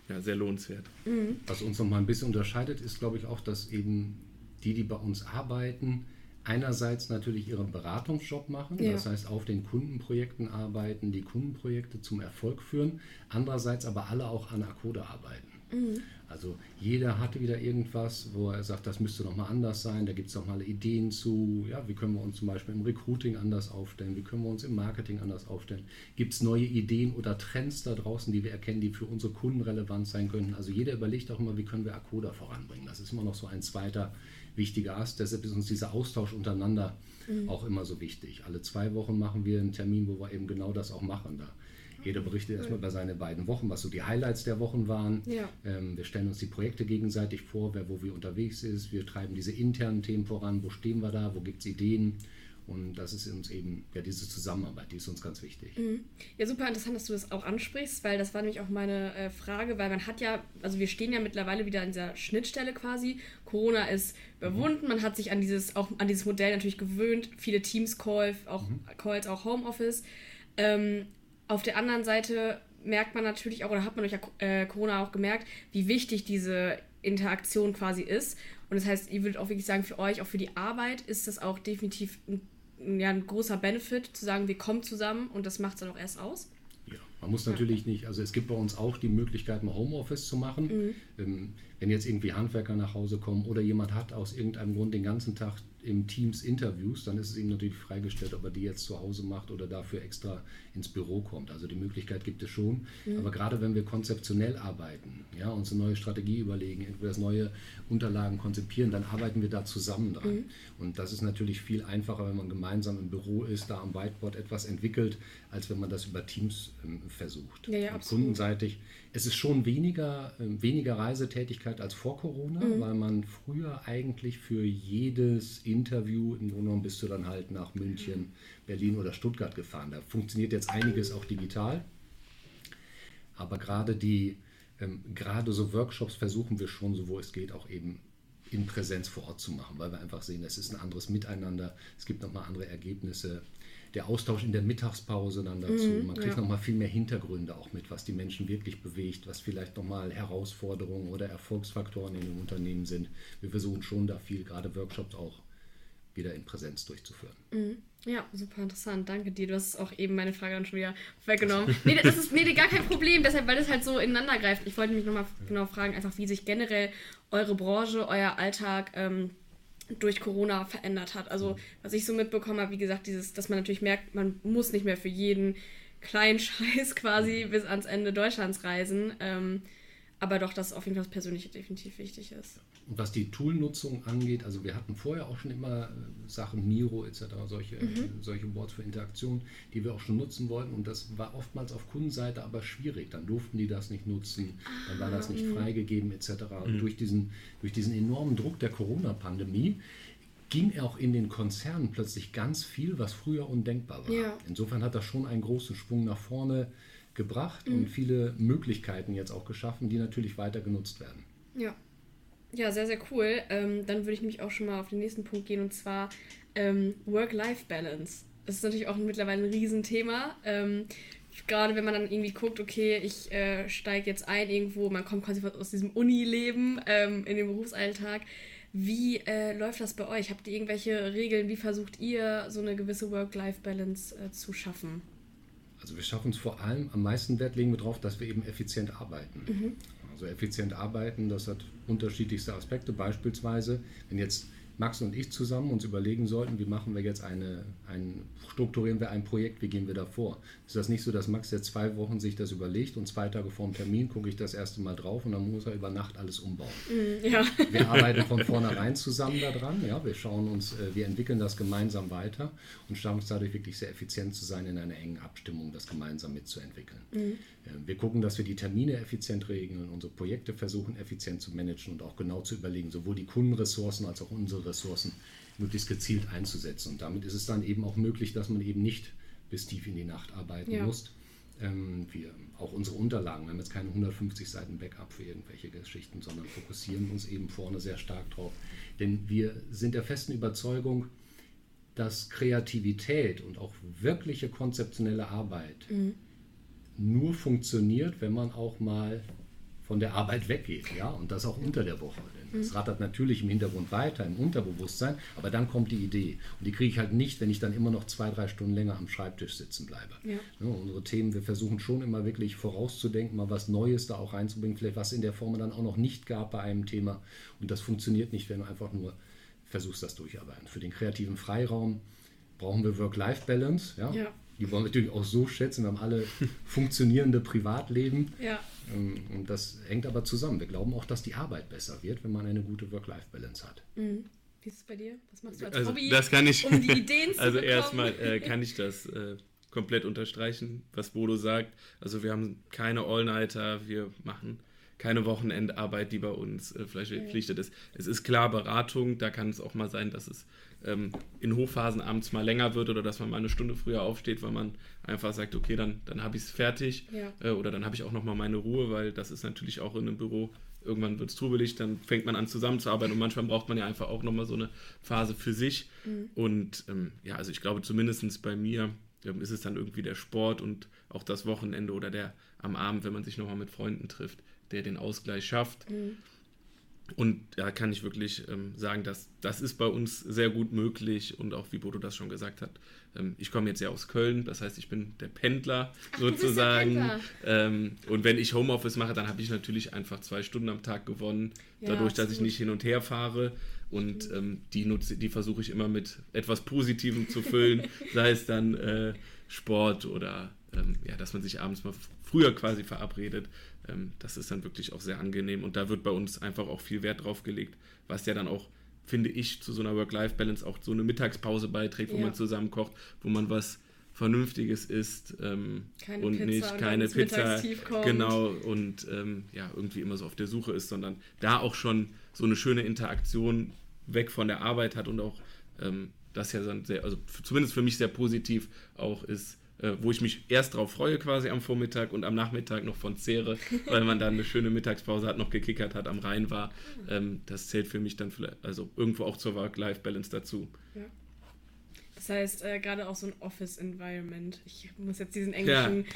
[SPEAKER 3] ja, sehr lohnenswert.
[SPEAKER 4] Mhm. Was uns noch mal ein bisschen unterscheidet, ist, glaube ich, auch, dass eben die, die bei uns arbeiten, einerseits natürlich ihren Beratungsjob machen, ja. das heißt auf den Kundenprojekten arbeiten, die Kundenprojekte zum Erfolg führen, andererseits aber alle auch an Akode arbeiten. Mhm. Also jeder hatte wieder irgendwas, wo er sagt, das müsste noch mal anders sein. Da gibt es noch mal Ideen zu, ja, wie können wir uns zum Beispiel im Recruiting anders aufstellen, wie können wir uns im Marketing anders aufstellen. Gibt es neue Ideen oder Trends da draußen, die wir erkennen, die für unsere Kunden relevant sein könnten. Also jeder überlegt auch immer, wie können wir Akoda voranbringen. Das ist immer noch so ein zweiter wichtiger Ast. Deshalb ist uns dieser Austausch untereinander mhm. auch immer so wichtig. Alle zwei Wochen machen wir einen Termin, wo wir eben genau das auch machen. Da jeder berichtet erstmal über seine beiden Wochen, was so die Highlights der Wochen waren. Ja. Ähm, wir stellen uns die Projekte gegenseitig vor, wer wo wie unterwegs ist. Wir treiben diese internen Themen voran. Wo stehen wir da? Wo gibt es Ideen? Und das ist uns eben, ja, diese Zusammenarbeit, die ist uns ganz wichtig.
[SPEAKER 2] Mhm. Ja, super interessant, dass du das auch ansprichst, weil das war nämlich auch meine äh, Frage, weil man hat ja, also wir stehen ja mittlerweile wieder an dieser Schnittstelle quasi. Corona ist überwunden, mhm. man hat sich an dieses, auch an dieses Modell natürlich gewöhnt, viele Teams-Calls, auch mhm. Calls, auch Homeoffice. Ähm, auf der anderen Seite merkt man natürlich auch, oder hat man durch äh, Corona auch gemerkt, wie wichtig diese Interaktion quasi ist. Und das heißt, ihr würdet auch wirklich sagen, für euch, auch für die Arbeit, ist das auch definitiv ein, ja, ein großer Benefit, zu sagen, wir kommen zusammen und das macht es dann auch erst aus.
[SPEAKER 4] Ja, man muss natürlich ja. nicht, also es gibt bei uns auch die Möglichkeit, mal Homeoffice zu machen. Mhm. Ähm, wenn jetzt irgendwie Handwerker nach Hause kommen oder jemand hat aus irgendeinem Grund den ganzen Tag im Teams Interviews, dann ist es ihm natürlich freigestellt, ob er die jetzt zu Hause macht oder dafür extra ins Büro kommt. Also die Möglichkeit gibt es schon. Mhm. Aber gerade wenn wir konzeptionell arbeiten, ja, uns eine neue Strategie überlegen, etwas neue Unterlagen konzipieren, dann arbeiten wir da zusammen dran. Mhm. Und das ist natürlich viel einfacher, wenn man gemeinsam im Büro ist, da am Whiteboard etwas entwickelt, als wenn man das über Teams ähm, versucht.
[SPEAKER 2] Ja, ja,
[SPEAKER 4] kundenseitig es ist schon weniger, äh, weniger Reisetätigkeit als vor Corona, mhm. weil man früher eigentlich für jedes Interview, im Grunde genommen bist du dann halt nach München, Berlin oder Stuttgart gefahren. Da funktioniert jetzt einiges auch digital. Aber gerade die, ähm, gerade so Workshops versuchen wir schon, so wo es geht, auch eben in Präsenz vor Ort zu machen, weil wir einfach sehen, es ist ein anderes Miteinander, es gibt nochmal andere Ergebnisse der Austausch in der Mittagspause dann dazu. Mhm, Man kriegt ja. nochmal viel mehr Hintergründe auch mit, was die Menschen wirklich bewegt, was vielleicht nochmal Herausforderungen oder Erfolgsfaktoren in dem Unternehmen sind. Wir versuchen schon da viel, gerade Workshops auch wieder in Präsenz durchzuführen.
[SPEAKER 2] Mhm. Ja, super interessant. Danke dir. Du hast auch eben meine Frage dann schon wieder weggenommen. nee, das ist nee, gar kein Problem, deshalb, weil das halt so ineinander greift. Ich wollte mich nochmal genau fragen, einfach wie sich generell eure Branche, euer Alltag ähm, durch Corona verändert hat. Also was ich so mitbekommen habe, wie gesagt, dieses, dass man natürlich merkt, man muss nicht mehr für jeden kleinen Scheiß quasi bis ans Ende Deutschlands reisen. Ähm, aber doch, dass auf jeden Fall das Persönliche definitiv wichtig ist.
[SPEAKER 4] Und was die Toolnutzung angeht, also wir hatten vorher auch schon immer äh, Sachen Miro etc., solche, mhm. solche Boards für Interaktion, die wir auch schon nutzen wollten. Und das war oftmals auf Kundenseite aber schwierig. Dann durften die das nicht nutzen, dann war das nicht ah, mhm. freigegeben etc. Mhm. Durch, diesen, durch diesen enormen Druck der Corona-Pandemie ging auch in den Konzernen plötzlich ganz viel, was früher undenkbar war. Ja. Insofern hat das schon einen großen Schwung nach vorne gebracht mhm. und viele Möglichkeiten jetzt auch geschaffen, die natürlich weiter genutzt werden.
[SPEAKER 2] Ja. Ja, sehr, sehr cool. Ähm, dann würde ich nämlich auch schon mal auf den nächsten Punkt gehen und zwar ähm, Work-Life-Balance. Das ist natürlich auch mittlerweile ein Riesenthema. Ähm, gerade wenn man dann irgendwie guckt, okay, ich äh, steige jetzt ein irgendwo, man kommt quasi aus diesem Uni-Leben ähm, in den Berufsalltag. Wie äh, läuft das bei euch? Habt ihr irgendwelche Regeln? Wie versucht ihr, so eine gewisse Work-Life-Balance äh, zu schaffen?
[SPEAKER 4] Also wir schaffen es vor allem, am meisten Wert legen wir darauf, dass wir eben effizient arbeiten. Mhm. Also effizient arbeiten, das hat unterschiedlichste Aspekte. Beispielsweise, wenn jetzt Max und ich zusammen uns überlegen sollten, wie machen wir jetzt eine, ein, strukturieren wir ein Projekt, wie gehen wir da vor. Ist das nicht so, dass Max jetzt zwei Wochen sich das überlegt und zwei Tage vor dem Termin gucke ich das erste Mal drauf und dann muss er über Nacht alles umbauen.
[SPEAKER 2] Mm, ja.
[SPEAKER 4] Wir arbeiten von vornherein zusammen daran, ja, wir schauen uns, äh, wir entwickeln das gemeinsam weiter und schauen uns dadurch wirklich sehr effizient zu sein, in einer engen Abstimmung das gemeinsam mitzuentwickeln. Mhm. Wir gucken, dass wir die Termine effizient regeln, unsere Projekte versuchen effizient zu managen und auch genau zu überlegen, sowohl die Kundenressourcen als auch unsere Ressourcen möglichst gezielt einzusetzen. Und damit ist es dann eben auch möglich, dass man eben nicht bis tief in die Nacht arbeiten ja. muss. Ähm, wir, auch unsere Unterlagen, wir haben jetzt keine 150 Seiten Backup für irgendwelche Geschichten, sondern fokussieren uns eben vorne sehr stark drauf. Denn wir sind der festen Überzeugung, dass Kreativität und auch wirkliche konzeptionelle Arbeit mhm nur funktioniert, wenn man auch mal von der Arbeit weggeht, ja, und das auch unter der Woche. Denn es rattert natürlich im Hintergrund weiter, im Unterbewusstsein, aber dann kommt die Idee. Und die kriege ich halt nicht, wenn ich dann immer noch zwei, drei Stunden länger am Schreibtisch sitzen bleibe. Ja. Ja, unsere Themen, wir versuchen schon immer wirklich vorauszudenken, mal was Neues da auch reinzubringen, vielleicht was in der Form dann auch noch nicht gab bei einem Thema. Und das funktioniert nicht, wenn du einfach nur versuchst, das durcharbeiten. Für den kreativen Freiraum brauchen wir Work-Life-Balance, ja? ja die wollen wir natürlich auch so schätzen. Wir haben alle funktionierende Privatleben.
[SPEAKER 2] Ja.
[SPEAKER 4] Ähm, und das hängt aber zusammen. Wir glauben auch, dass die Arbeit besser wird, wenn man eine gute Work-Life-Balance hat.
[SPEAKER 2] Mhm. Wie ist es bei dir? Was machst du als
[SPEAKER 3] also,
[SPEAKER 2] Hobby,
[SPEAKER 3] das kann ich,
[SPEAKER 2] um die Ideen zu
[SPEAKER 3] Also erstmal äh, kann ich das äh, komplett unterstreichen, was Bodo sagt. Also wir haben keine All-Nighter, wir machen keine Wochenendarbeit, die bei uns äh, vielleicht verpflichtet ist. Es ist klar Beratung, da kann es auch mal sein, dass es ähm, in Hochphasen abends mal länger wird oder dass man mal eine Stunde früher aufsteht, weil man einfach sagt, okay, dann, dann habe ich es fertig ja. äh, oder dann habe ich auch nochmal meine Ruhe, weil das ist natürlich auch in einem Büro, irgendwann wird es trubelig, dann fängt man an zusammenzuarbeiten und manchmal braucht man ja einfach auch nochmal so eine Phase für sich. Mhm. Und ähm, ja, also ich glaube zumindest bei mir ähm, ist es dann irgendwie der Sport und auch das Wochenende oder der am Abend, wenn man sich nochmal mit Freunden trifft, der den Ausgleich schafft. Mhm. Und da kann ich wirklich ähm, sagen, dass das ist bei uns sehr gut möglich und auch wie Bodo das schon gesagt hat. Ähm, ich komme jetzt ja aus Köln, das heißt, ich bin der Pendler Ach, sozusagen. Der Pendler. Ähm, und wenn ich Homeoffice mache, dann habe ich natürlich einfach zwei Stunden am Tag gewonnen, ja, dadurch, absolut. dass ich nicht hin und her fahre. Und ähm, die, nutze, die versuche ich immer mit etwas Positivem zu füllen, sei es dann äh, Sport oder ähm, ja, dass man sich abends mal früher quasi verabredet. Ähm, das ist dann wirklich auch sehr angenehm und da wird bei uns einfach auch viel Wert drauf gelegt, was ja dann auch, finde ich, zu so einer Work-Life-Balance auch so eine Mittagspause beiträgt, wo ja. man zusammen kocht, wo man was Vernünftiges isst ähm, und Pizza nicht und keine Pizza, genau und ähm, ja irgendwie immer so auf der Suche ist, sondern da auch schon so eine schöne Interaktion weg von der Arbeit hat und auch ähm, das ja dann sehr, also zumindest für mich sehr positiv auch ist, äh, wo ich mich erst drauf freue quasi am Vormittag und am Nachmittag noch von zehre, weil man dann eine schöne Mittagspause hat, noch gekickert hat, am Rhein war. Ähm, das zählt für mich dann vielleicht, also irgendwo auch zur Work-Life-Balance dazu. Ja.
[SPEAKER 2] Das heißt, äh, gerade auch so ein Office-Environment. Ich muss jetzt diesen englischen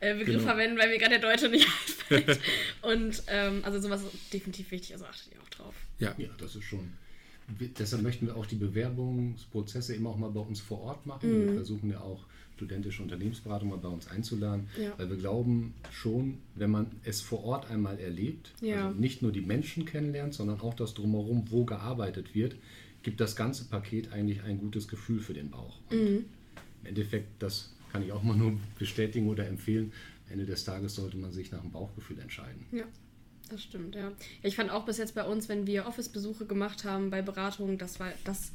[SPEAKER 2] ja, äh, Begriff genau. verwenden, weil mir gerade der Deutsche nicht einfällt. Und ähm, also sowas ist definitiv wichtig, also achtet ihr auch drauf.
[SPEAKER 4] Ja, ja das ist schon. Deshalb möchten wir auch die Bewerbungsprozesse immer auch mal bei uns vor Ort machen. Mhm. Wir versuchen ja auch studentische Unternehmensberatung mal bei uns einzuladen, ja. weil wir glauben schon, wenn man es vor Ort einmal erlebt, ja. also nicht nur die Menschen kennenlernt, sondern auch das drumherum, wo gearbeitet wird, gibt das ganze Paket eigentlich ein gutes Gefühl für den Bauch. Und mhm. im Endeffekt, das kann ich auch mal nur bestätigen oder empfehlen, Ende des Tages sollte man sich nach dem Bauchgefühl entscheiden.
[SPEAKER 2] Ja. Das stimmt, ja. Ich fand auch bis jetzt bei uns, wenn wir Office-Besuche gemacht haben bei Beratungen, das war das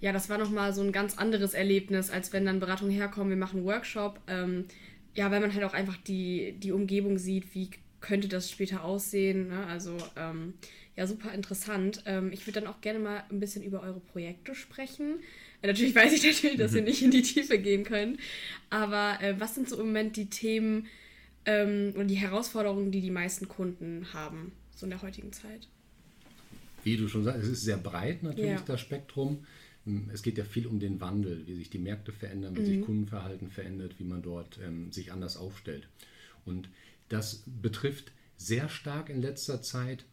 [SPEAKER 2] ja, das war nochmal so ein ganz anderes Erlebnis, als wenn dann Beratungen herkommen, wir machen einen Workshop. Ähm, ja, weil man halt auch einfach die, die Umgebung sieht, wie könnte das später aussehen. Ne? Also ähm, ja, super interessant. Ähm, ich würde dann auch gerne mal ein bisschen über eure Projekte sprechen. Äh, natürlich weiß ich natürlich, dass ihr mhm. nicht in die Tiefe gehen könnt. Aber äh, was sind so im Moment die Themen ähm, und die Herausforderungen, die die meisten Kunden haben, so in der heutigen Zeit?
[SPEAKER 4] Wie du schon sagst, es ist sehr breit natürlich ja. das Spektrum. Es geht ja viel um den Wandel, wie sich die Märkte verändern, wie mhm. sich Kundenverhalten verändert, wie man dort ähm, sich anders aufstellt. Und das betrifft sehr stark in letzter Zeit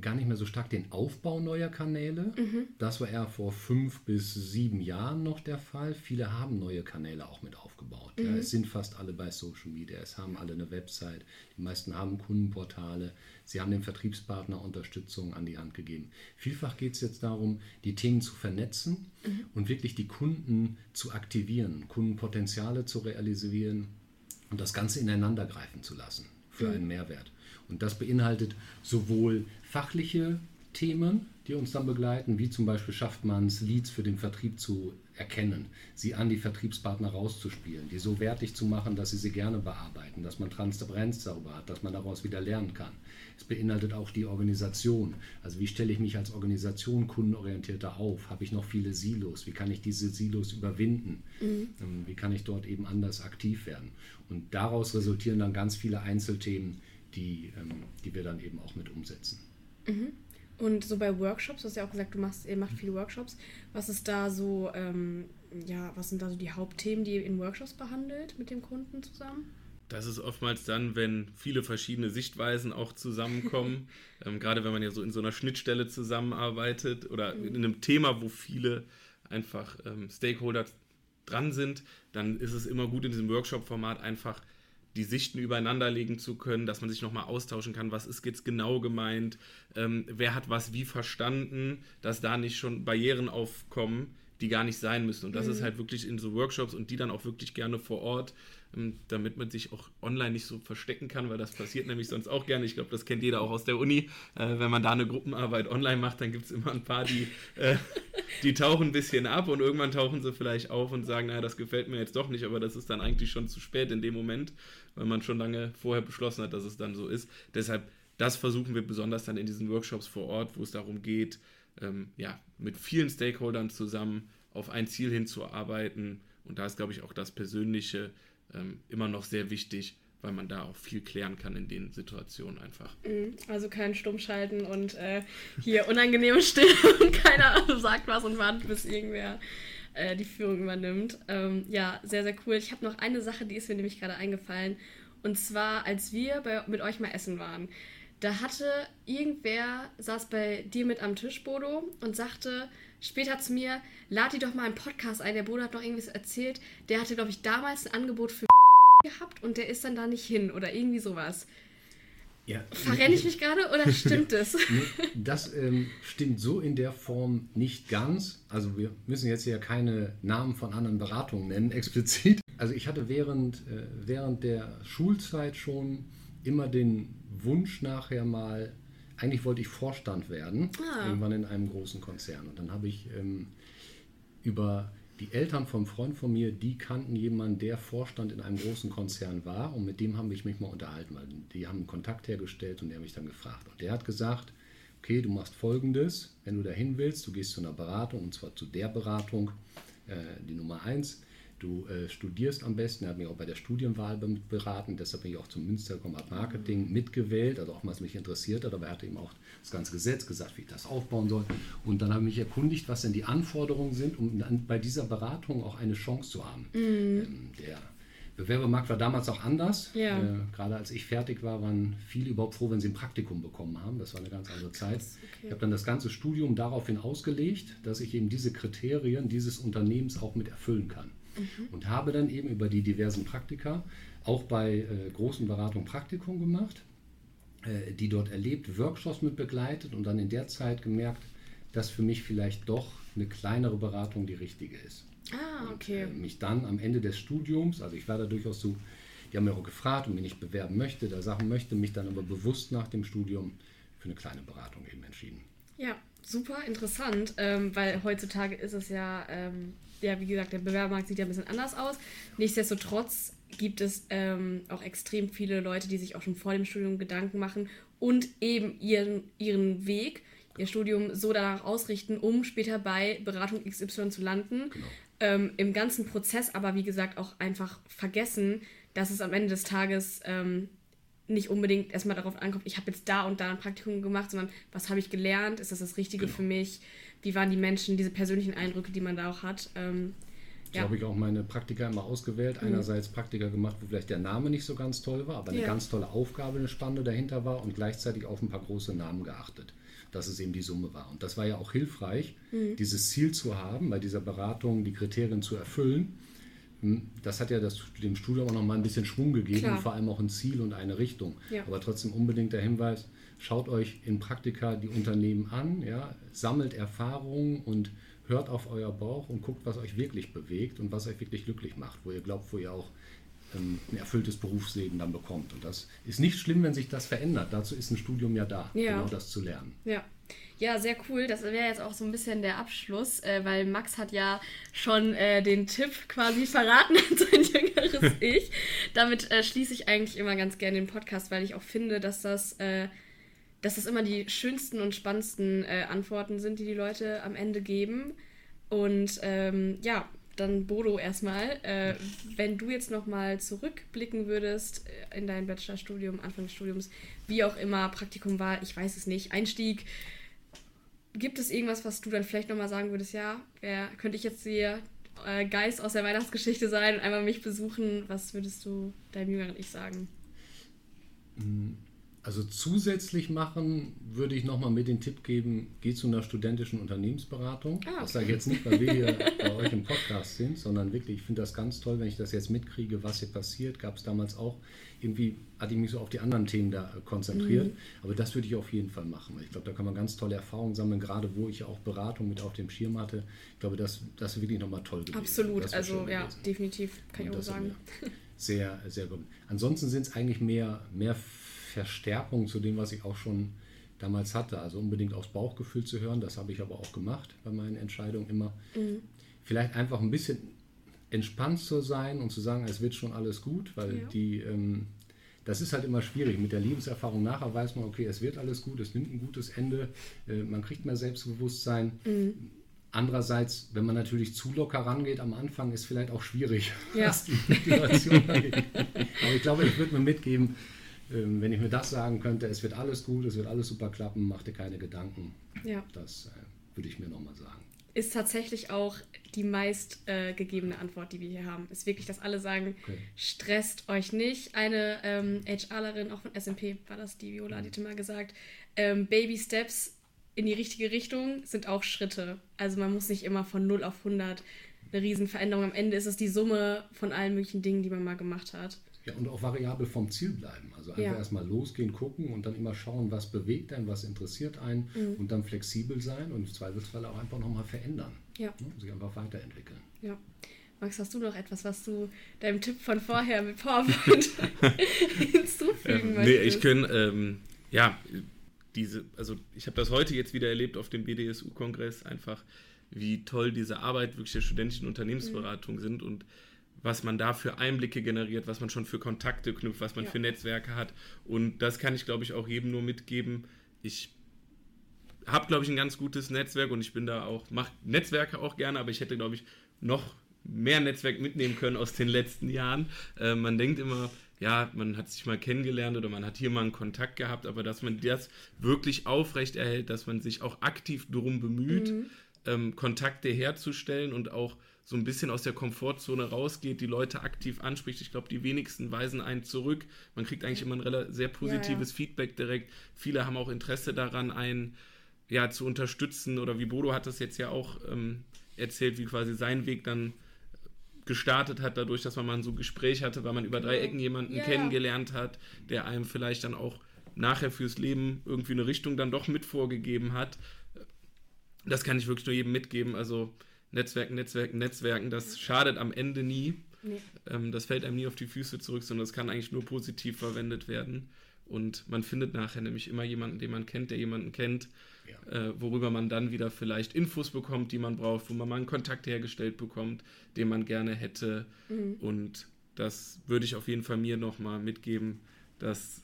[SPEAKER 4] gar nicht mehr so stark den Aufbau neuer Kanäle. Mhm. Das war eher vor fünf bis sieben Jahren noch der Fall. Viele haben neue Kanäle auch mit aufgebaut. Mhm. Ja, es sind fast alle bei Social Media. Es haben alle eine Website. Die meisten haben Kundenportale. Sie haben dem Vertriebspartner Unterstützung an die Hand gegeben. Vielfach geht es jetzt darum, die Themen zu vernetzen mhm. und wirklich die Kunden zu aktivieren, Kundenpotenziale zu realisieren und das Ganze ineinander greifen zu lassen für mhm. einen Mehrwert. Und das beinhaltet sowohl fachliche Themen, die uns dann begleiten, wie zum Beispiel schafft man es, Leads für den Vertrieb zu erkennen, sie an die Vertriebspartner rauszuspielen, die so wertig zu machen, dass sie sie gerne bearbeiten, dass man Transparenz darüber hat, dass man daraus wieder lernen kann. Es beinhaltet auch die Organisation. Also wie stelle ich mich als Organisation kundenorientierter auf? Habe ich noch viele Silos? Wie kann ich diese Silos überwinden? Mhm. Ähm, wie kann ich dort eben anders aktiv werden? Und daraus resultieren dann ganz viele Einzelthemen, die, ähm, die wir dann eben auch mit umsetzen.
[SPEAKER 2] Mhm. Und so bei Workshops, du hast ja auch gesagt, du machst, ihr macht viele Workshops. Was ist da so, ähm, ja, was sind da so die Hauptthemen, die ihr in Workshops behandelt mit dem Kunden zusammen?
[SPEAKER 3] Das ist oftmals dann, wenn viele verschiedene Sichtweisen auch zusammenkommen. ähm, gerade wenn man ja so in so einer Schnittstelle zusammenarbeitet oder mhm. in einem Thema, wo viele einfach ähm, Stakeholder dran sind, dann ist es immer gut in diesem Workshop-Format einfach die Sichten übereinander legen zu können, dass man sich nochmal austauschen kann, was ist jetzt genau gemeint, ähm, wer hat was wie verstanden, dass da nicht schon Barrieren aufkommen, die gar nicht sein müssen. Und das mhm. ist halt wirklich in so Workshops und die dann auch wirklich gerne vor Ort, ähm, damit man sich auch online nicht so verstecken kann, weil das passiert nämlich sonst auch gerne. Ich glaube, das kennt jeder auch aus der Uni. Äh, wenn man da eine Gruppenarbeit online macht, dann gibt es immer ein paar, die, äh, die tauchen ein bisschen ab und irgendwann tauchen sie vielleicht auf und sagen, naja, das gefällt mir jetzt doch nicht, aber das ist dann eigentlich schon zu spät in dem Moment, weil man schon lange vorher beschlossen hat, dass es dann so ist. Deshalb, das versuchen wir besonders dann in diesen Workshops vor Ort, wo es darum geht, ähm, ja, mit vielen Stakeholdern zusammen auf ein Ziel hinzuarbeiten. Und da ist, glaube ich, auch das Persönliche ähm, immer noch sehr wichtig, weil man da auch viel klären kann in den Situationen einfach.
[SPEAKER 2] Mhm. Also kein Stummschalten und äh, hier unangenehme Stille und keiner sagt was und wartet, bis irgendwer äh, die Führung übernimmt. Ähm, ja, sehr, sehr cool. Ich habe noch eine Sache, die ist mir nämlich gerade eingefallen. Und zwar, als wir bei, mit euch mal essen waren. Da hatte irgendwer, saß bei dir mit am Tisch, Bodo, und sagte später zu mir, lad die doch mal einen Podcast ein. Der Bodo hat noch irgendwas erzählt. Der hatte, glaube ich, damals ein Angebot für gehabt und der ist dann da nicht hin oder irgendwie sowas. Ja, Verrenne ich mich gerade oder stimmt das?
[SPEAKER 4] nee, das ähm, stimmt so in der Form nicht ganz. Also wir müssen jetzt ja keine Namen von anderen Beratungen nennen, explizit. Also ich hatte während, äh, während der Schulzeit schon immer den Wunsch nachher mal, eigentlich wollte ich Vorstand werden, ah. irgendwann in einem großen Konzern. Und dann habe ich ähm, über die Eltern vom Freund von mir, die kannten jemanden, der Vorstand in einem großen Konzern war und mit dem habe ich mich mal unterhalten, weil die haben Kontakt hergestellt und der hat mich dann gefragt. Und der hat gesagt, okay, du machst folgendes, wenn du dahin willst, du gehst zu einer Beratung und zwar zu der Beratung, äh, die Nummer eins, Du äh, studierst am besten, er hat mich auch bei der Studienwahl beraten, deshalb bin ich auch zum Münstercom Art Marketing mitgewählt, also auch was mich interessiert hat, aber er hat eben auch das ganze Gesetz gesagt, wie ich das aufbauen soll. Und dann habe ich mich erkundigt, was denn die Anforderungen sind, um dann bei dieser Beratung auch eine Chance zu haben. Mhm. Ähm, der Bewerbermarkt war damals auch anders. Ja. Äh, gerade als ich fertig war, waren viele überhaupt froh, wenn sie ein Praktikum bekommen haben. Das war eine ganz andere Zeit. Okay. Ich habe dann das ganze Studium daraufhin ausgelegt, dass ich eben diese Kriterien dieses Unternehmens auch mit erfüllen kann mhm. und habe dann eben über die diversen Praktika auch bei äh, großen Beratungen Praktikum gemacht, äh, die dort erlebt, Workshops mit begleitet und dann in der Zeit gemerkt, dass für mich vielleicht doch eine kleinere Beratung die richtige ist.
[SPEAKER 2] Ah, okay.
[SPEAKER 4] Und, äh, mich dann am Ende des Studiums, also ich war da durchaus so, die haben mir auch gefragt, ob ich nicht bewerben möchte, da Sachen möchte, mich dann aber bewusst nach dem Studium für eine kleine Beratung eben entschieden.
[SPEAKER 2] Ja, super interessant, ähm, weil heutzutage ist es ja ähm, ja, wie gesagt, der Bewerbermarkt sieht ja ein bisschen anders aus. Nichtsdestotrotz gibt es ähm, auch extrem viele Leute, die sich auch schon vor dem Studium Gedanken machen und eben ihren, ihren Weg, ihr Studium so danach ausrichten, um später bei Beratung XY zu landen. Genau. Ähm, Im ganzen Prozess aber, wie gesagt, auch einfach vergessen, dass es am Ende des Tages ähm, nicht unbedingt erstmal darauf ankommt, ich habe jetzt da und da ein Praktikum gemacht, sondern was habe ich gelernt, ist das das Richtige genau. für mich, wie waren die Menschen, diese persönlichen Eindrücke, die man da auch hat. Ähm,
[SPEAKER 4] ja. So habe ich auch meine Praktika immer ausgewählt. Mhm. Einerseits Praktika gemacht, wo vielleicht der Name nicht so ganz toll war, aber eine ja. ganz tolle Aufgabe, eine spannende dahinter war und gleichzeitig auf ein paar große Namen geachtet, dass es eben die Summe war. Und das war ja auch hilfreich, mhm. dieses Ziel zu haben, bei dieser Beratung die Kriterien zu erfüllen. Hm, das hat ja das, dem Studium auch noch mal ein bisschen Schwung gegeben, Klar. vor allem auch ein Ziel und eine Richtung. Ja. Aber trotzdem unbedingt der Hinweis, schaut euch in Praktika die Unternehmen an, ja, sammelt Erfahrungen und hört auf euer Bauch und guckt, was euch wirklich bewegt und was euch wirklich glücklich macht, wo ihr glaubt, wo ihr auch ähm, ein erfülltes Berufsleben dann bekommt. Und das ist nicht schlimm, wenn sich das verändert. Dazu ist ein Studium ja da, ja. genau das zu lernen.
[SPEAKER 2] Ja. Ja, sehr cool. Das wäre jetzt auch so ein bisschen der Abschluss, äh, weil Max hat ja schon äh, den Tipp quasi verraten an sein jüngeres Ich. Damit äh, schließe ich eigentlich immer ganz gerne den Podcast, weil ich auch finde, dass das äh, dass das immer die schönsten und spannendsten äh, Antworten sind, die die Leute am Ende geben. Und ähm, ja, dann Bodo erstmal, äh, wenn du jetzt nochmal zurückblicken würdest äh, in dein Bachelorstudium, Anfang des Studiums, wie auch immer, Praktikum war, ich weiß es nicht, Einstieg, gibt es irgendwas, was du dann vielleicht nochmal sagen würdest, ja, wer, könnte ich jetzt hier äh, Geist aus der Weihnachtsgeschichte sein und einmal mich besuchen, was würdest du deinem jüngeren Ich sagen?
[SPEAKER 4] Mhm also zusätzlich machen würde ich nochmal mit den Tipp geben, geh zu einer studentischen Unternehmensberatung. Ah. Das sage ich jetzt nicht, weil wir hier bei euch im Podcast sind, sondern wirklich, ich finde das ganz toll, wenn ich das jetzt mitkriege, was hier passiert. Gab es damals auch. Irgendwie hatte ich mich so auf die anderen Themen da äh, konzentriert. Mhm. Aber das würde ich auf jeden Fall machen. Ich glaube, da kann man ganz tolle Erfahrungen sammeln, gerade wo ich auch Beratung mit auf dem Schirm hatte. Ich glaube, das, das ist wirklich nochmal toll gewesen.
[SPEAKER 2] Absolut, also ja, gewesen. definitiv, kann Und ich auch sagen.
[SPEAKER 4] Sehr, sehr gut. Ansonsten sind es eigentlich mehr, mehr Verstärkung zu dem, was ich auch schon damals hatte. Also unbedingt aus Bauchgefühl zu hören, das habe ich aber auch gemacht bei meinen Entscheidungen immer. Mhm. Vielleicht einfach ein bisschen entspannt zu sein und zu sagen, es wird schon alles gut, weil ja. die, ähm, das ist halt immer schwierig. Mit der Lebenserfahrung nachher weiß man, okay, es wird alles gut, es nimmt ein gutes Ende, äh, man kriegt mehr Selbstbewusstsein. Mhm. Andererseits, wenn man natürlich zu locker rangeht am Anfang, ist vielleicht auch schwierig, ja. was die Motivation angeht. Aber ich glaube, ich würde mir mitgeben, wenn ich mir das sagen könnte, es wird alles gut, es wird alles super klappen, mach dir keine Gedanken. Ja. Das äh, würde ich mir nochmal sagen.
[SPEAKER 2] ist tatsächlich auch die meist äh, gegebene Antwort, die wir hier haben. Ist wirklich, dass alle sagen, okay. stresst euch nicht. Eine ähm, HRlerin, auch von SMP war das, die Viola, die hat mal gesagt, ähm, Baby Steps in die richtige Richtung sind auch Schritte. Also man muss nicht immer von 0 auf 100 eine Riesenveränderung. Am Ende ist es die Summe von allen möglichen Dingen, die man mal gemacht hat.
[SPEAKER 4] Ja, und auch variabel vom Ziel bleiben. Also einfach ja. erstmal losgehen, gucken und dann immer schauen, was bewegt einen, was interessiert einen mhm. und dann flexibel sein und im Zweifelsfall auch einfach nochmal verändern. Ja. Ne? Sich einfach weiterentwickeln.
[SPEAKER 2] Ja. Max, hast du noch etwas, was du deinem Tipp von vorher mit PowerPoint hinzufügen ähm,
[SPEAKER 3] möchtest? Nee, ich kann, ähm, ja, diese, also ich habe das heute jetzt wieder erlebt auf dem BDSU-Kongress, einfach wie toll diese Arbeit wirklich der studentischen Unternehmensberatung mhm. sind und was man da für Einblicke generiert, was man schon für Kontakte knüpft, was man ja. für Netzwerke hat. Und das kann ich, glaube ich, auch jedem nur mitgeben. Ich habe, glaube ich, ein ganz gutes Netzwerk und ich bin da auch, mache Netzwerke auch gerne, aber ich hätte, glaube ich, noch mehr Netzwerk mitnehmen können aus den letzten Jahren. Äh, man denkt immer, ja, man hat sich mal kennengelernt oder man hat hier mal einen Kontakt gehabt, aber dass man das wirklich aufrecht erhält, dass man sich auch aktiv darum bemüht, mhm. ähm, Kontakte herzustellen und auch so ein bisschen aus der Komfortzone rausgeht, die Leute aktiv anspricht. Ich glaube, die wenigsten weisen einen zurück. Man kriegt eigentlich immer ein sehr positives ja, ja. Feedback direkt. Viele haben auch Interesse daran, einen ja, zu unterstützen. Oder wie Bodo hat das jetzt ja auch ähm, erzählt, wie quasi sein Weg dann gestartet hat, dadurch, dass man mal so ein Gespräch hatte, weil man über drei. Ecken jemanden ja, kennengelernt hat, der einem vielleicht dann auch nachher fürs Leben irgendwie eine Richtung dann doch mit vorgegeben hat. Das kann ich wirklich nur jedem mitgeben. Also Netzwerken, Netzwerken, Netzwerken, das schadet am Ende nie. Nee. Ähm, das fällt einem nie auf die Füße zurück, sondern das kann eigentlich nur positiv verwendet werden. Und man findet nachher nämlich immer jemanden, den man kennt, der jemanden kennt, ja. äh, worüber man dann wieder vielleicht Infos bekommt, die man braucht, wo man mal einen Kontakt hergestellt bekommt, den man gerne hätte. Mhm. Und das würde ich auf jeden Fall mir nochmal mitgeben, dass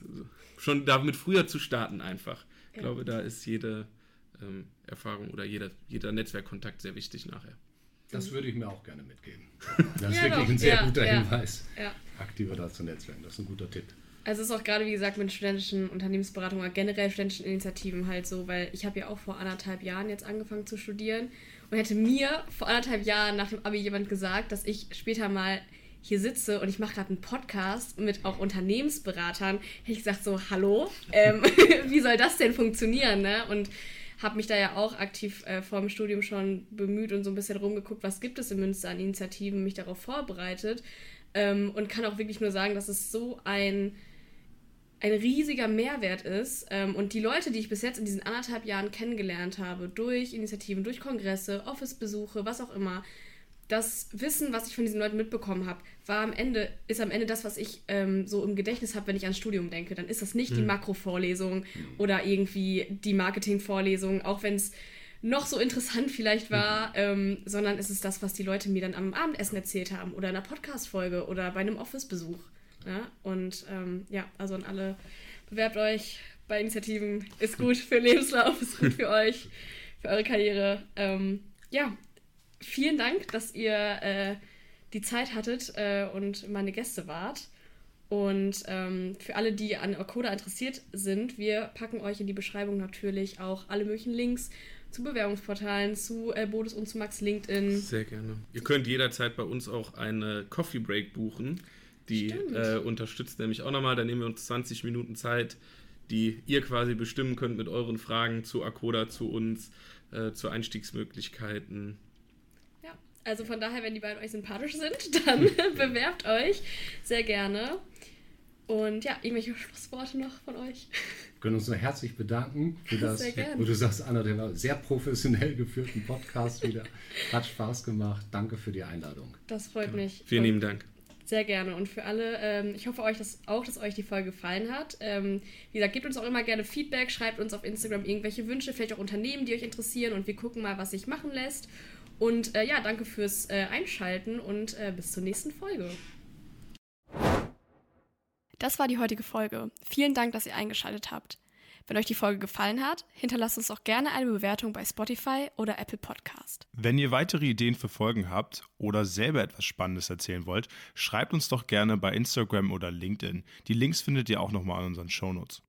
[SPEAKER 3] schon damit früher zu starten einfach. Ich ja. glaube, da ist jede ähm, Erfahrung oder jeder, jeder Netzwerkkontakt sehr wichtig nachher.
[SPEAKER 4] Das würde ich mir auch gerne mitgeben. Das ist ja, wirklich doch. ein sehr ja, guter ja. Hinweis. Aktiver da zu Netzwerken, das ist ein guter Tipp.
[SPEAKER 2] Also es ist auch gerade, wie gesagt, mit studentischen Unternehmensberatungen oder generell studentischen Initiativen halt so, weil ich habe ja auch vor anderthalb Jahren jetzt angefangen zu studieren und hätte mir vor anderthalb Jahren nach dem Abi jemand gesagt, dass ich später mal hier sitze und ich mache gerade einen Podcast mit auch Unternehmensberatern, hätte ich gesagt so, hallo, ähm, wie soll das denn funktionieren, ne? Und habe mich da ja auch aktiv äh, vor dem Studium schon bemüht und so ein bisschen rumgeguckt, was gibt es in Münster an Initiativen, mich darauf vorbereitet. Ähm, und kann auch wirklich nur sagen, dass es so ein, ein riesiger Mehrwert ist. Ähm, und die Leute, die ich bis jetzt in diesen anderthalb Jahren kennengelernt habe, durch Initiativen, durch Kongresse, Office-Besuche, was auch immer, das Wissen, was ich von diesen Leuten mitbekommen habe, war am Ende, ist am Ende das, was ich ähm, so im Gedächtnis habe, wenn ich ans Studium denke. Dann ist das nicht mhm. die Makrovorlesung oder irgendwie die Marketingvorlesung, auch wenn es noch so interessant vielleicht war, mhm. ähm, sondern es ist das, was die Leute mir dann am Abendessen erzählt haben oder in einer Podcast-Folge oder bei einem Office-Besuch. Ja? Und ähm, ja, also an alle, bewerbt euch bei Initiativen, ist gut für Lebenslauf, ist gut für euch, für eure Karriere. Ähm, ja, vielen Dank, dass ihr äh, die Zeit hattet äh, und meine Gäste wart. Und ähm, für alle, die an Okoda interessiert sind, wir packen euch in die Beschreibung natürlich auch alle möglichen Links zu Bewerbungsportalen, zu äh, Bodus und zu Max LinkedIn.
[SPEAKER 3] Sehr gerne. Ihr könnt jederzeit bei uns auch eine Coffee Break buchen. Die äh, unterstützt nämlich auch nochmal. Da nehmen wir uns 20 Minuten Zeit, die ihr quasi bestimmen könnt mit euren Fragen zu Akoda, zu uns, äh, zu Einstiegsmöglichkeiten.
[SPEAKER 2] Also von daher, wenn die beiden euch sympathisch sind, dann bewerbt euch sehr gerne. Und ja, irgendwelche Schlussworte noch von euch?
[SPEAKER 4] Wir können uns nur herzlich bedanken für das, wo du sagst, Anna, der sehr professionell geführten Podcast wieder. Hat Spaß gemacht. Danke für die Einladung.
[SPEAKER 2] Das freut ja. mich.
[SPEAKER 3] Vielen lieben Dank.
[SPEAKER 2] Sehr gerne. Und für alle, ähm, ich hoffe euch dass auch, dass euch die Folge gefallen hat. Ähm, wie gesagt, gebt uns auch immer gerne Feedback, schreibt uns auf Instagram irgendwelche Wünsche, vielleicht auch Unternehmen, die euch interessieren und wir gucken mal, was sich machen lässt. Und äh, ja, danke fürs äh, Einschalten und äh, bis zur nächsten Folge. Das war die heutige Folge. Vielen Dank, dass ihr eingeschaltet habt. Wenn euch die Folge gefallen hat, hinterlasst uns auch gerne eine Bewertung bei Spotify oder Apple Podcast.
[SPEAKER 1] Wenn ihr weitere Ideen für Folgen habt oder selber etwas Spannendes erzählen wollt, schreibt uns doch gerne bei Instagram oder LinkedIn. Die Links findet ihr auch nochmal in unseren Shownotes.